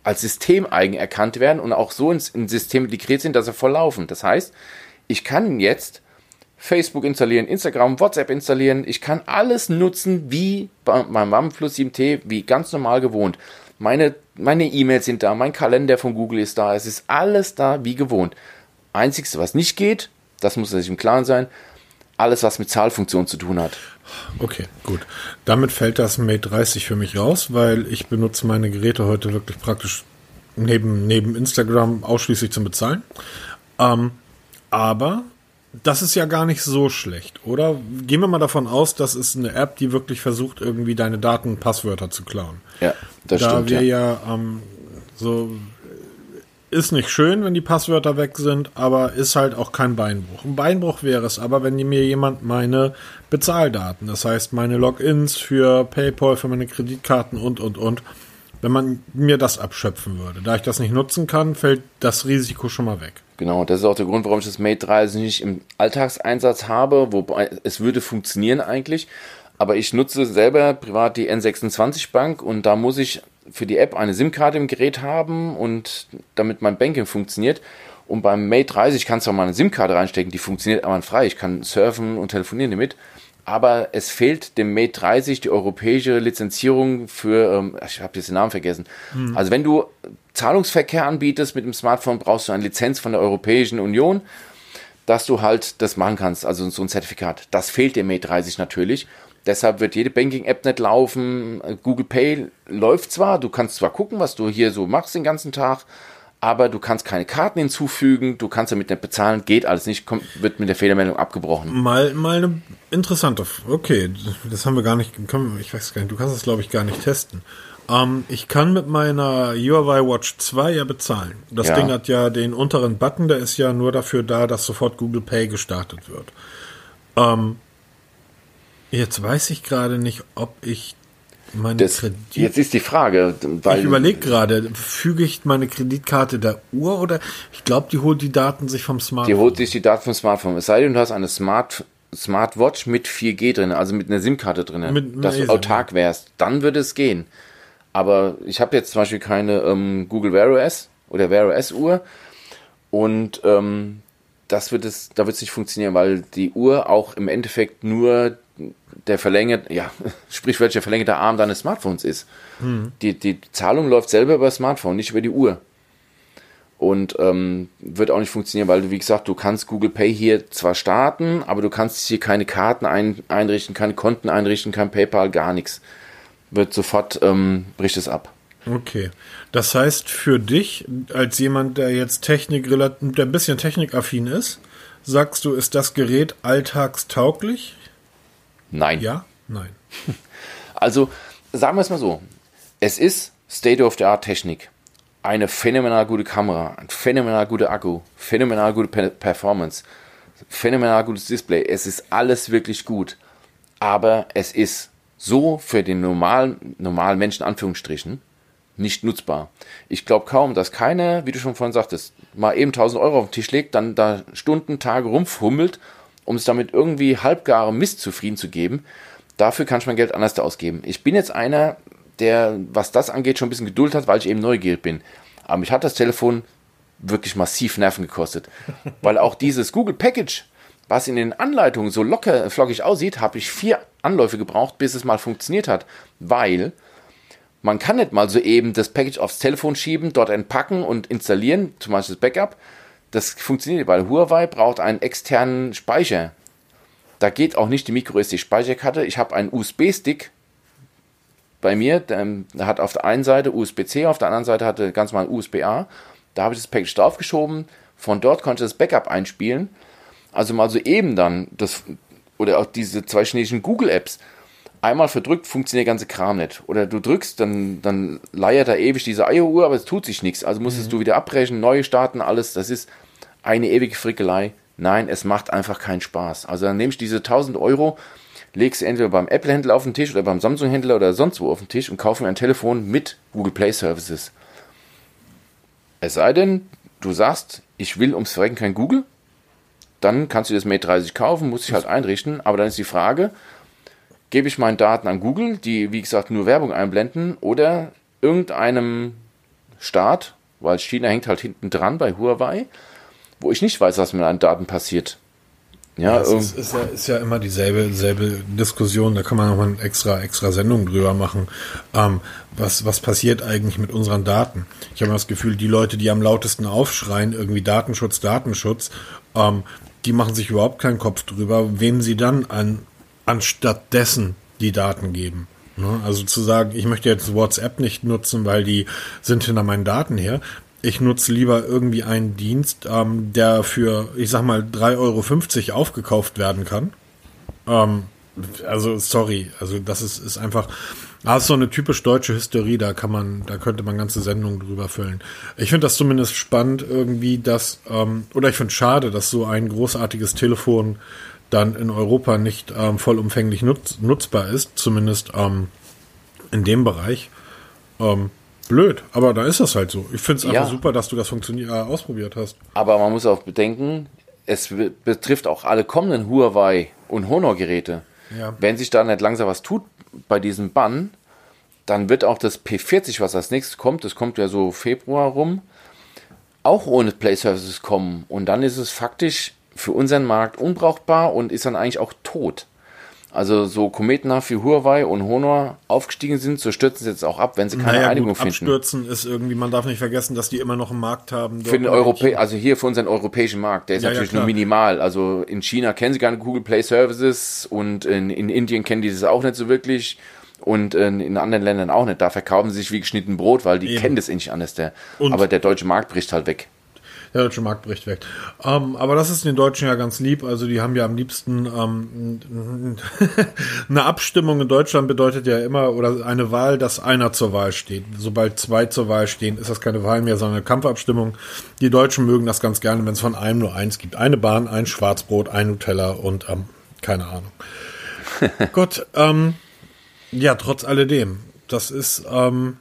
als systemeigen erkannt werden und auch so ins, in System integriert sind, dass sie voll laufen. Das heißt, ich kann jetzt Facebook installieren, Instagram, WhatsApp installieren. Ich kann alles nutzen wie beim OnePlus 7T, wie ganz normal gewohnt. Meine meine E-Mails sind da, mein Kalender von Google ist da, es ist alles da wie gewohnt. Einzigste, was nicht geht, das muss sich im Klaren sein, alles, was mit Zahlfunktion zu tun hat. Okay, gut. Damit fällt das Mate 30 für mich raus, weil ich benutze meine Geräte heute wirklich praktisch neben, neben Instagram ausschließlich zum Bezahlen. Ähm, aber das ist ja gar nicht so schlecht, oder? Gehen wir mal davon aus, das ist eine App, die wirklich versucht, irgendwie deine Daten, Passwörter zu klauen. Ja, das da stimmt. Da wir ja, ja ähm, so ist nicht schön, wenn die Passwörter weg sind, aber ist halt auch kein Beinbruch. Ein Beinbruch wäre es aber, wenn mir jemand meine Bezahldaten, das heißt meine Logins für PayPal, für meine Kreditkarten und, und, und, wenn man mir das abschöpfen würde. Da ich das nicht nutzen kann, fällt das Risiko schon mal weg. Genau, das ist auch der Grund, warum ich das Mate 30 nicht im Alltagseinsatz habe, wobei es würde funktionieren eigentlich. Aber ich nutze selber privat die N26 Bank und da muss ich für die App eine SIM-Karte im Gerät haben und damit mein Banking funktioniert. Und beim Mate 30 kannst du auch mal eine SIM-Karte reinstecken, die funktioniert frei. Ich kann surfen und telefonieren damit aber es fehlt dem Mate 30 die europäische Lizenzierung für, ähm, ich habe jetzt den Namen vergessen. Hm. Also wenn du Zahlungsverkehr anbietest mit dem Smartphone, brauchst du eine Lizenz von der Europäischen Union, dass du halt das machen kannst, also so ein Zertifikat. Das fehlt dem Mate 30 natürlich. Deshalb wird jede Banking-App nicht laufen. Google Pay läuft zwar, du kannst zwar gucken, was du hier so machst den ganzen Tag, aber du kannst keine Karten hinzufügen, du kannst damit nicht bezahlen, geht alles nicht, kommt, wird mit der Fehlermeldung abgebrochen. Mal, mal eine interessante, okay, das haben wir gar nicht, ich weiß gar nicht, du kannst das glaube ich gar nicht testen. Ähm, ich kann mit meiner Huawei Watch 2 ja bezahlen. Das ja. Ding hat ja den unteren Button, der ist ja nur dafür da, dass sofort Google Pay gestartet wird. Ähm, jetzt weiß ich gerade nicht, ob ich das, jetzt ist die Frage, weil ich überlege gerade, füge ich meine Kreditkarte der Uhr oder ich glaube, die holt die Daten sich vom Smartphone. Die holt sich die Daten vom Smartphone. Es sei denn, du hast eine Smart Smartwatch mit 4G drin, also mit einer SIM-Karte drin, mit dass du autark wärst, dann würde es gehen. Aber ich habe jetzt zum Beispiel keine ähm, Google Wear OS oder Wear OS Uhr und ähm, das wird es, da wird es nicht funktionieren, weil die Uhr auch im Endeffekt nur der verlängert, ja, sprichwörtlich der verlängerte Arm deines Smartphones ist. Mhm. Die, die Zahlung läuft selber über das Smartphone, nicht über die Uhr. Und ähm, wird auch nicht funktionieren, weil du, wie gesagt, du kannst Google Pay hier zwar starten, aber du kannst hier keine Karten ein, einrichten, keine Konten einrichten, kein PayPal, gar nichts. Wird sofort, ähm, bricht es ab. Okay. Das heißt, für dich, als jemand, der jetzt Technik, der ein bisschen technikaffin ist, sagst du, ist das Gerät alltagstauglich? Nein. Ja? Nein. Also, sagen wir es mal so. Es ist State-of-the-Art-Technik. Eine phänomenal gute Kamera, ein phänomenal guter Akku, phänomenal gute Performance, phänomenal gutes Display. Es ist alles wirklich gut. Aber es ist so für den normalen, normalen Menschen, Anführungsstrichen, nicht nutzbar. Ich glaube kaum, dass keiner, wie du schon vorhin sagtest, mal eben 1000 Euro auf den Tisch legt, dann da Stunden, Tage rumfummelt um es damit irgendwie halbgare Mist zufrieden zu geben. Dafür kann ich mein Geld anders ausgeben. Ich bin jetzt einer, der, was das angeht, schon ein bisschen Geduld hat, weil ich eben neugierig bin. Aber mich hat das Telefon wirklich massiv Nerven gekostet. weil auch dieses Google Package, was in den Anleitungen so locker, flockig aussieht, habe ich vier Anläufe gebraucht, bis es mal funktioniert hat. Weil man kann nicht mal so eben das Package aufs Telefon schieben, dort entpacken und installieren, zum Beispiel das Backup, das funktioniert, weil Huawei braucht einen externen Speicher. Da geht auch nicht die MicroSD-Speicherkarte. Ich habe einen USB-Stick bei mir, der, hat auf der einen Seite USB-C, auf der anderen Seite hatte ganz mal USB-A. Da habe ich das Package draufgeschoben. Von dort konnte ich das Backup einspielen. Also mal so eben dann das oder auch diese zwei chinesischen Google-Apps. Einmal verdrückt funktioniert der ganze Kram nicht. Oder du drückst, dann, dann leiert da ewig diese Eieruhr, aber es tut sich nichts. Also musstest mhm. du wieder abbrechen, neu starten, alles. Das ist eine ewige Frickelei. Nein, es macht einfach keinen Spaß. Also dann nehme ich diese 1000 Euro, lege sie entweder beim Apple-Händler auf den Tisch oder beim Samsung-Händler oder sonst wo auf den Tisch und kaufe mir ein Telefon mit Google Play Services. Es sei denn, du sagst, ich will ums Verrecken kein Google, dann kannst du das Mate 30 kaufen, muss ich halt einrichten, aber dann ist die Frage, gebe ich meine Daten an Google, die wie gesagt nur Werbung einblenden, oder irgendeinem Staat, weil China hängt halt hinten dran bei Huawei, wo ich nicht weiß, was mit meinen Daten passiert. Ja, ja es ist, ist, ja, ist ja immer dieselbe, dieselbe Diskussion, da kann man nochmal eine extra, extra Sendung drüber machen. Ähm, was, was passiert eigentlich mit unseren Daten? Ich habe das Gefühl, die Leute, die am lautesten aufschreien, irgendwie Datenschutz, Datenschutz, ähm, die machen sich überhaupt keinen Kopf drüber, wem sie dann an, anstatt dessen die Daten geben. Ne? Also zu sagen, ich möchte jetzt WhatsApp nicht nutzen, weil die sind hinter meinen Daten her. Ich nutze lieber irgendwie einen Dienst, ähm, der für, ich sag mal, 3,50 Euro aufgekauft werden kann. Ähm, also, sorry, also das ist, ist einfach, das ist so eine typisch deutsche Hysterie, da kann man, da könnte man ganze Sendungen drüber füllen. Ich finde das zumindest spannend irgendwie, dass, ähm, oder ich finde schade, dass so ein großartiges Telefon dann in Europa nicht ähm, vollumfänglich nutz, nutzbar ist, zumindest ähm, in dem Bereich. Ähm, blöd, aber da ist das halt so. Ich finde es einfach ja. super, dass du das funktioniert, äh, ausprobiert hast. Aber man muss auch bedenken, es betrifft auch alle kommenden Huawei und Honor-Geräte. Ja. Wenn sich da nicht langsam was tut bei diesem Bann, dann wird auch das P40, was als nächstes kommt, das kommt ja so Februar rum, auch ohne Play Services kommen. Und dann ist es faktisch für unseren Markt unbrauchbar und ist dann eigentlich auch tot. Also so kometenhaft wie Huawei und Honor aufgestiegen sind, so stürzen sie jetzt auch ab, wenn sie keine naja, Einigung gut, finden. Abstürzen ist irgendwie, man darf nicht vergessen, dass die immer noch einen Markt haben. Für den Europä also hier für unseren europäischen Markt, der ist ja, natürlich ja, nur minimal. Also in China kennen sie gar nicht Google Play Services und in, in Indien kennen die das auch nicht so wirklich und in, in, anderen Ländern auch nicht. Da verkaufen sie sich wie geschnitten Brot, weil die Eben. kennen das eh nicht anders. Der, aber der deutsche Markt bricht halt weg der deutsche Markt bricht weg. Ähm, aber das ist den Deutschen ja ganz lieb. Also die haben ja am liebsten ähm, eine Abstimmung in Deutschland bedeutet ja immer oder eine Wahl, dass einer zur Wahl steht. Sobald zwei zur Wahl stehen, ist das keine Wahl mehr, sondern eine Kampfabstimmung. Die Deutschen mögen das ganz gerne, wenn es von einem nur eins gibt. Eine Bahn, ein Schwarzbrot, ein Nutella und ähm, keine Ahnung. Gott, ähm, ja, trotz alledem. Das ist, ähm,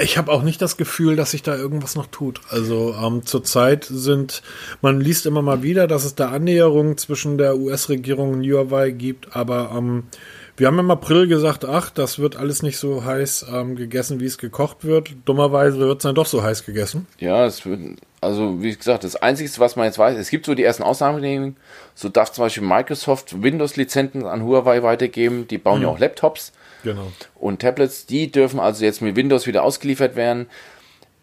ich habe auch nicht das Gefühl, dass sich da irgendwas noch tut. Also ähm, zurzeit sind, man liest immer mal wieder, dass es da Annäherungen zwischen der US-Regierung und Huawei gibt, aber ähm, wir haben im April gesagt, ach, das wird alles nicht so heiß ähm, gegessen, wie es gekocht wird. Dummerweise wird es dann doch so heiß gegessen. Ja, es wird, also wie gesagt, das Einzige, was man jetzt weiß, es gibt so die ersten Ausnahmeregelungen. So darf zum Beispiel Microsoft Windows-Lizenzen an Huawei weitergeben. Die bauen mhm. ja auch Laptops. Genau. Und Tablets, die dürfen also jetzt mit Windows wieder ausgeliefert werden.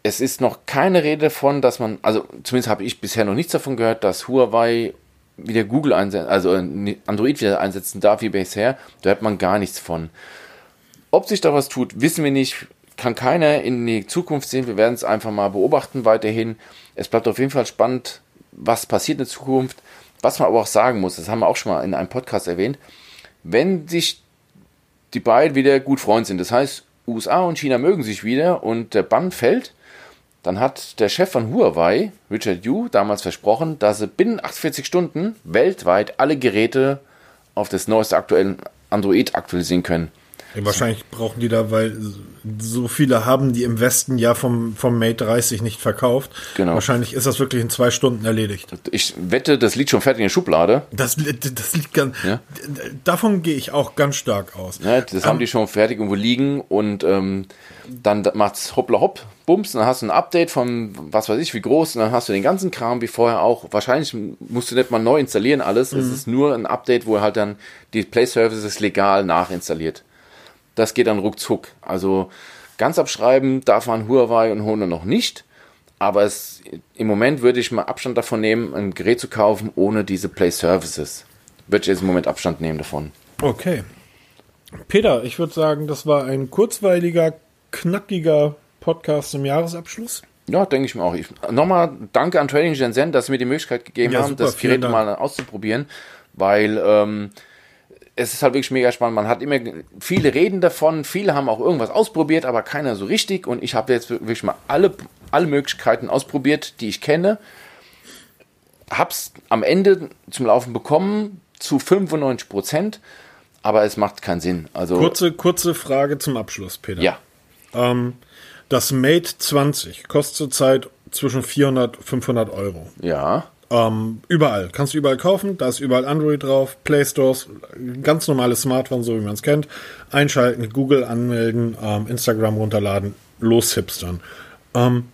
Es ist noch keine Rede davon, dass man, also zumindest habe ich bisher noch nichts davon gehört, dass Huawei wieder Google einsetzen, also Android wieder einsetzen darf wie bisher. Da hört man gar nichts von. Ob sich da was tut, wissen wir nicht. Kann keiner in die Zukunft sehen. Wir werden es einfach mal beobachten weiterhin. Es bleibt auf jeden Fall spannend, was passiert in der Zukunft. Was man aber auch sagen muss, das haben wir auch schon mal in einem Podcast erwähnt, wenn sich die beiden wieder gut Freund sind. Das heißt, USA und China mögen sich wieder und der Bann fällt, dann hat der Chef von Huawei, Richard Yu, damals versprochen, dass sie binnen 48 Stunden weltweit alle Geräte auf das neueste aktuellen Android aktualisieren können. Ja, wahrscheinlich brauchen die da, weil so viele haben die im Westen ja vom, vom Mate 30 nicht verkauft. Genau. Wahrscheinlich ist das wirklich in zwei Stunden erledigt. Ich wette, das liegt schon fertig in der Schublade. Das, das liegt ganz, ja? davon gehe ich auch ganz stark aus. Ja, das um, haben ähm, die schon fertig irgendwo liegen und ähm, dann macht's hoppla hopp, bums, dann hast du ein Update von was weiß ich wie groß und dann hast du den ganzen Kram wie vorher auch. Wahrscheinlich musst du nicht mal neu installieren alles. Mhm. Es ist nur ein Update, wo halt dann die Play Services legal nachinstalliert. Das geht dann ruckzuck. Also ganz abschreiben darf man Huawei und Honor noch nicht. Aber es, im Moment würde ich mal Abstand davon nehmen, ein Gerät zu kaufen ohne diese Play Services. Würde ich jetzt im Moment Abstand nehmen davon. Okay. Peter, ich würde sagen, das war ein kurzweiliger, knackiger Podcast zum Jahresabschluss. Ja, denke ich mir auch. Ich, nochmal danke an Trading Shenzhen, dass sie mir die Möglichkeit gegeben ja, haben, super, das Gerät mal auszuprobieren, weil ähm, es ist halt wirklich mega spannend. Man hat immer viele reden davon, viele haben auch irgendwas ausprobiert, aber keiner so richtig. Und ich habe jetzt wirklich mal alle, alle Möglichkeiten ausprobiert, die ich kenne. Hab's am Ende zum Laufen bekommen zu 95 Prozent, aber es macht keinen Sinn. Also kurze, kurze Frage zum Abschluss, Peter. Ja. Ähm, das Mate 20 kostet zurzeit zwischen 400 und 500 Euro. Ja. Ähm, überall. Kannst du überall kaufen. Da ist überall Android drauf. Play Stores. Ganz normales Smartphone, so wie man es kennt. Einschalten, Google anmelden, ähm, Instagram runterladen. loshipstern. Ähm,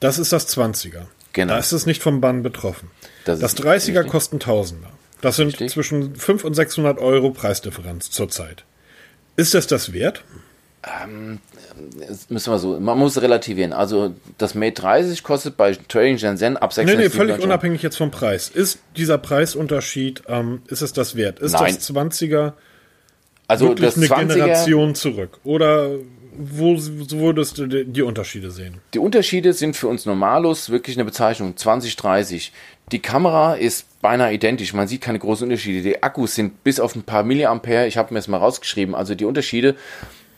das ist das 20er. Genau. Da ist es nicht vom Bann betroffen. Das Das, ist 30er richtig. kosten Tausender. Das sind Richtig. zwischen 500 und 600 Euro Preisdifferenz zurzeit. Ist das das wert? Das müssen wir so, man muss relativieren. Also das Mate 30 kostet bei Trading Shenzhen ab Nee, 600 nee, völlig unabhängig jetzt vom Preis. Ist dieser Preisunterschied, ähm, ist es das wert? Ist Nein. das 20er Also wirklich das eine 20er, Generation zurück? Oder wo würdest du die die Unterschiede sehen? die Unterschiede sind für uns Normalos wirklich eine Bezeichnung 2030. Die Kamera ist beinahe identisch, man sieht keine großen Unterschiede. Die Akkus sind bis auf ein paar Milliampere, ich habe mir das mal rausgeschrieben, also die Unterschiede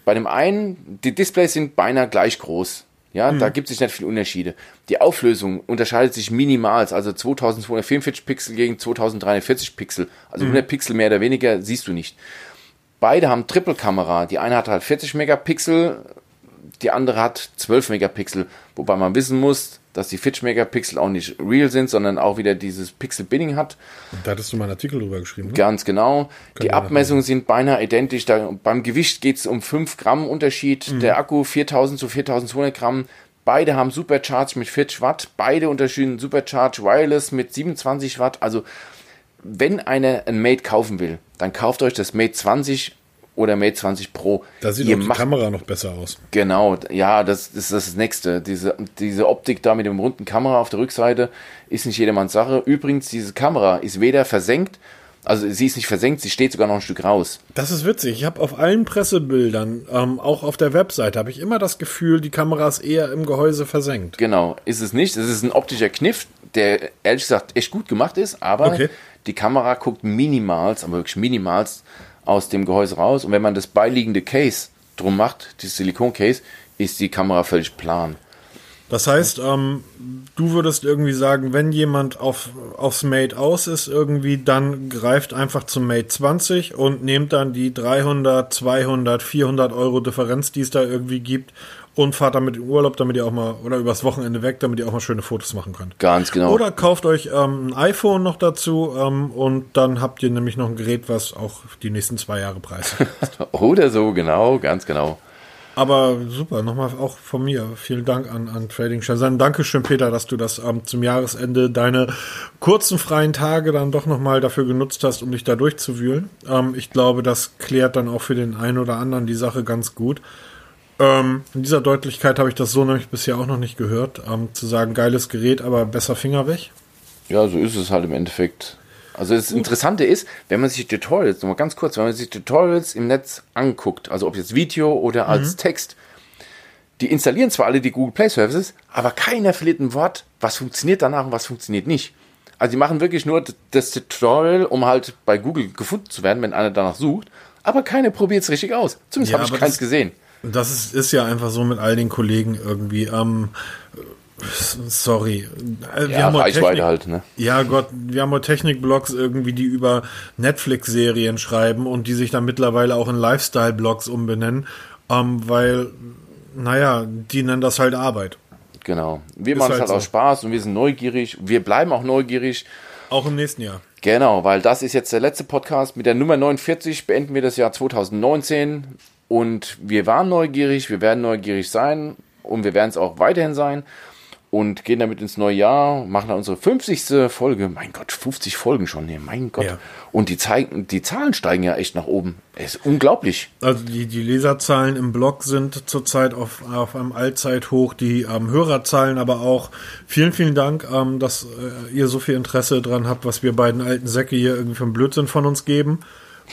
bei dem einen, die Displays sind beinahe gleich groß. Ja, da gibt es nicht viele Unterschiede. Die Auflösung unterscheidet sich minimal, also 2244 Pixel gegen 2340 Pixel. Also 100 Pixel mehr oder weniger siehst du nicht. Beide haben Triple-Kamera. Die eine hat halt 40 Megapixel, die andere hat 12 Megapixel. Wobei man wissen muss, dass die 40 Megapixel auch nicht real sind, sondern auch wieder dieses Pixel-Binning hat. Da hattest du mal einen Artikel drüber geschrieben. Ne? Ganz genau. Die wir Abmessungen sind beinahe identisch. Da, beim Gewicht geht es um 5 Gramm Unterschied. Der Akku 4000 zu 4200 Gramm. Beide haben Supercharge mit 40 Watt. Beide unterschieden Supercharge Wireless mit 27 Watt. Also, wenn einer ein Mate kaufen will, dann kauft euch das Mate 20 oder Mate 20 Pro. Da sieht Ihr auch die macht Kamera noch besser aus. Genau, ja, das, das ist das Nächste. Diese, diese Optik da mit dem runden Kamera auf der Rückseite ist nicht jedermanns Sache. Übrigens, diese Kamera ist weder versenkt, also sie ist nicht versenkt, sie steht sogar noch ein Stück raus. Das ist witzig. Ich habe auf allen Pressebildern, ähm, auch auf der Webseite, habe ich immer das Gefühl, die Kamera ist eher im Gehäuse versenkt. Genau, ist es nicht. Es ist ein optischer Kniff, der ehrlich gesagt echt gut gemacht ist, aber Okay. die Kamera guckt minimals, aber wirklich minimals aus dem Gehäuse raus. Und wenn man das beiliegende Case drum macht, dieses Silikon-Case, ist die Kamera völlig plan. Das heißt, ähm, du würdest irgendwie sagen, wenn jemand auf, aufs Mate aus ist, irgendwie, dann greift einfach zum Mate 20 und nehmt dann die 300, 200, 400 Euro Differenz, die es da irgendwie gibt und fahrt damit in Urlaub, damit ihr auch mal, oder übers Wochenende weg, damit ihr auch mal schöne Fotos machen könnt. Ganz genau. Oder kauft euch ähm, ein iPhone noch dazu ähm, und dann habt ihr nämlich noch ein Gerät, was auch die nächsten zwei Jahre preist. Oder so, genau, ganz genau. Aber super, nochmal auch von mir. Vielen Dank an, an Trading Shazam. Dankeschön, Peter, dass du das ähm, zum Jahresende deine kurzen freien Tage dann doch nochmal dafür genutzt hast, um dich da durchzuwühlen. Ähm, ich glaube, das klärt dann auch für den einen oder anderen die Sache ganz gut. Ähm, in dieser Deutlichkeit habe ich das so nämlich bisher auch noch nicht gehört. Ähm, zu sagen, geiles Gerät, aber besser Finger weg. Ja, so ist es halt im Endeffekt. Also das Interessante ist, wenn man sich Tutorials, nochmal ganz kurz, wenn man sich Tutorials im Netz anguckt, also ob jetzt Video oder als Text, die installieren zwar alle die Google Play Services, aber keiner verliert ein Wort, was funktioniert danach und was funktioniert nicht. Also die machen wirklich nur das Tutorial, um halt bei Google gefunden zu werden, wenn einer danach sucht, aber keiner probiert es richtig aus. Zumindest Ja, habe ich keins gesehen. Das ist, ist ja einfach so mit all den Kollegen irgendwie. Ähm, sorry. Äh, Wir Ja, haben Reichweite Technik- halt, ne? Ja, Gott, wir haben heute Technikblogs irgendwie, die über Netflix-Serien schreiben und die sich dann mittlerweile auch in Lifestyle-Blogs umbenennen, ähm, weil, naja, die nennen das halt Arbeit. Genau. Wir Ist machen es halt halt so. aus Spaß und wir sind neugierig. Wir bleiben auch neugierig. Auch im nächsten Jahr. Genau, weil das ist jetzt der letzte Podcast. Mit der Nummer 49 beenden wir das Jahr 2019. Und wir waren neugierig, wir werden neugierig sein und wir werden es auch weiterhin sein. Und gehen damit ins neue Jahr, machen dann unsere 50. Folge. Mein Gott, 50 Folgen schon. Nee, mein Gott. Ja. Und die, zeigen, die Zahlen steigen ja echt nach oben. Es ist unglaublich. Also die, die Leserzahlen im Blog sind zurzeit auf, auf einem Allzeithoch, die ähm, Hörerzahlen aber auch. Vielen, vielen Dank, ähm, dass äh, ihr so viel Interesse dran habt, was wir beiden alten Säcke hier irgendwie für einen Blödsinn von uns geben.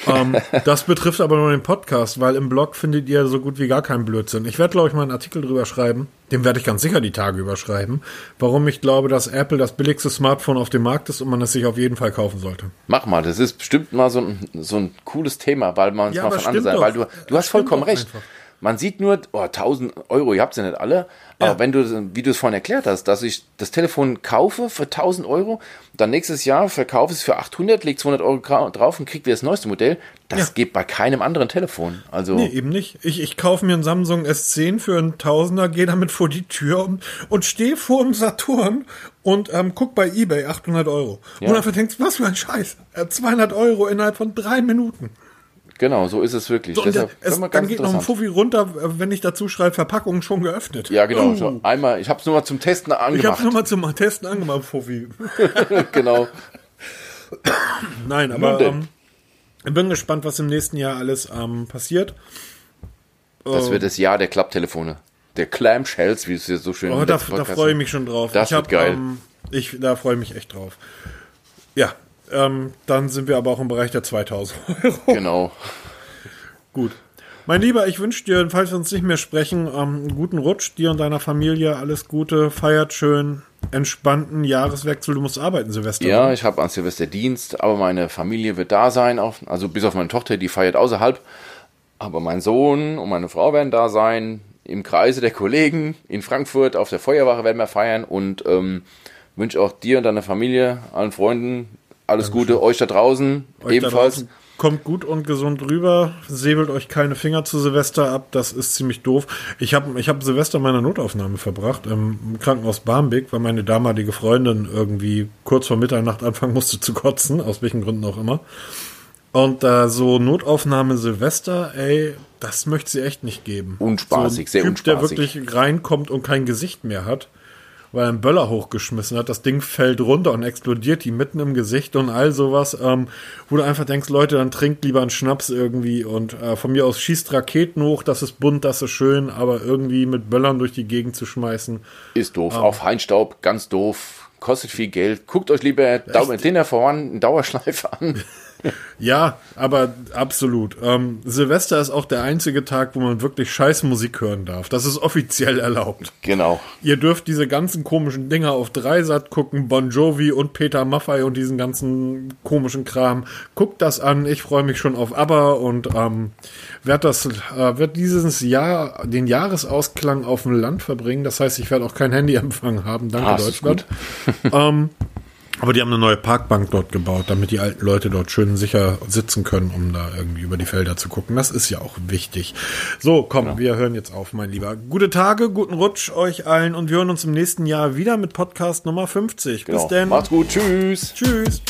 Ähm, das betrifft aber nur den Podcast, weil im Blog findet ihr so gut wie gar keinen Blödsinn. Ich werde, glaube ich, mal einen Artikel drüber schreiben. Den werde ich ganz sicher die Tage überschreiben. Warum ich glaube, dass Apple das billigste Smartphone auf dem Markt ist und man es sich auf jeden Fall kaufen sollte. Mach mal, das ist bestimmt mal so ein, so ein cooles Thema, weil man es Ja, mal von anderen Seite, weil du, du hast vollkommen recht. einfach. Man sieht nur, oh, 1000 Euro, ihr habt sie nicht alle, aber Ja. wenn du, wie du es vorhin erklärt hast, dass ich das Telefon kaufe für 1000 Euro, dann nächstes Jahr verkaufe es für 800, leg 200 Euro drauf und krieg wieder das neueste Modell, das Ja. geht bei keinem anderen Telefon. Also, Nee, eben nicht. Ich, ich kaufe mir einen Samsung S10 für einen Tausender, gehe damit vor die Tür und, und stehe vor dem Saturn und ähm, guck bei Ebay 800 Euro. Ja. Und dafür denkst was für ein Scheiß. Äh, 200 Euro innerhalb von drei Minuten. Genau, so ist es wirklich. So, Deshalb, es, dann geht noch ein. Fuffi runter, wenn ich dazu schreibe, Verpackung schon geöffnet. Ja, genau. Schon einmal, ich habe es nur mal zum Testen Ich habe angemacht. nur mal zum Testen angemacht, Fuffi. genau. Nein, aber ähm, ich bin gespannt, was im nächsten Jahr alles ähm, passiert. Das wird das Jahr der Klapptelefone. Der Clamshells, wie es hier so schön Oh, da, da freue ich mich schon drauf. Das ich wird geil. Ähm, ich, da freue ich mich echt drauf. Ja, ähm, dann sind wir aber auch im Bereich der 2000 Euro. Genau. Gut. Mein Lieber, ich wünsche dir, falls wir uns nicht mehr sprechen, ähm, einen guten Rutsch, dir und deiner Familie, alles Gute, feiert schön, entspannten Jahreswechsel. Du musst arbeiten, Silvester. Ja, ich habe an Silvester Dienst, aber meine Familie wird da sein, also bis auf meine Tochter, die feiert außerhalb. Aber mein Sohn und meine Frau werden da sein, im Kreise der Kollegen in Frankfurt, auf der Feuerwache werden wir feiern und ähm, wünsche auch dir und deiner Familie, allen Freunden, alles Gute, euch da draußen Euch da ebenfalls. draußen, Kommt gut und gesund rüber, säbelt euch keine Finger zu Silvester ab, das ist ziemlich doof. Ich habe ich hab Silvester in meiner Notaufnahme verbracht, im Krankenhaus Barmbek, weil meine damalige Freundin irgendwie kurz vor Mitternacht anfangen musste zu kotzen, aus welchen Gründen auch immer. Und äh, so Notaufnahme Silvester, ey, das möchte sie echt nicht geben. Unspaßig, so sehr ein typ, der unspaßig. wirklich reinkommt und kein Gesicht mehr hat, weil er einen Böller hochgeschmissen hat. Das Ding fällt runter und explodiert die mitten im Gesicht und all sowas, ähm, wo du einfach denkst, Leute, dann trinkt lieber einen Schnaps irgendwie und äh, von mir aus schießt Raketen hoch, das ist bunt, das ist schön, aber irgendwie mit Böllern durch die Gegend zu schmeißen. Ist doof. Auf Feinstaub, ganz doof. Kostet viel Geld. Guckt euch lieber Dau Dinner for One in Dauerschleife an. Ja, aber absolut. Ähm, Silvester ist auch der einzige Tag, wo man wirklich scheiß Musik hören darf. Das ist offiziell erlaubt. Genau. Ihr dürft diese ganzen komischen Dinger auf Dreisat gucken, Bon Jovi und Peter Maffay und diesen ganzen komischen Kram. Guckt das an, ich freue mich schon auf ABBA und ähm, werde das, äh, werd dieses Jahr den Jahresausklang auf dem Land verbringen. Das heißt, ich werde auch kein Handyempfang haben. Danke Ah, Deutschland. ähm, aber die haben eine neue Parkbank dort gebaut, damit die alten Leute dort schön sicher sitzen können, um da irgendwie über die Felder zu gucken. Das ist ja auch wichtig. So, komm, wir hören jetzt auf, mein Lieber. Gute Tage, guten Rutsch euch allen und wir hören uns im nächsten Jahr wieder mit Podcast Nummer 50. genau. Bis denn. Macht's gut. Tschüss. Tschüss.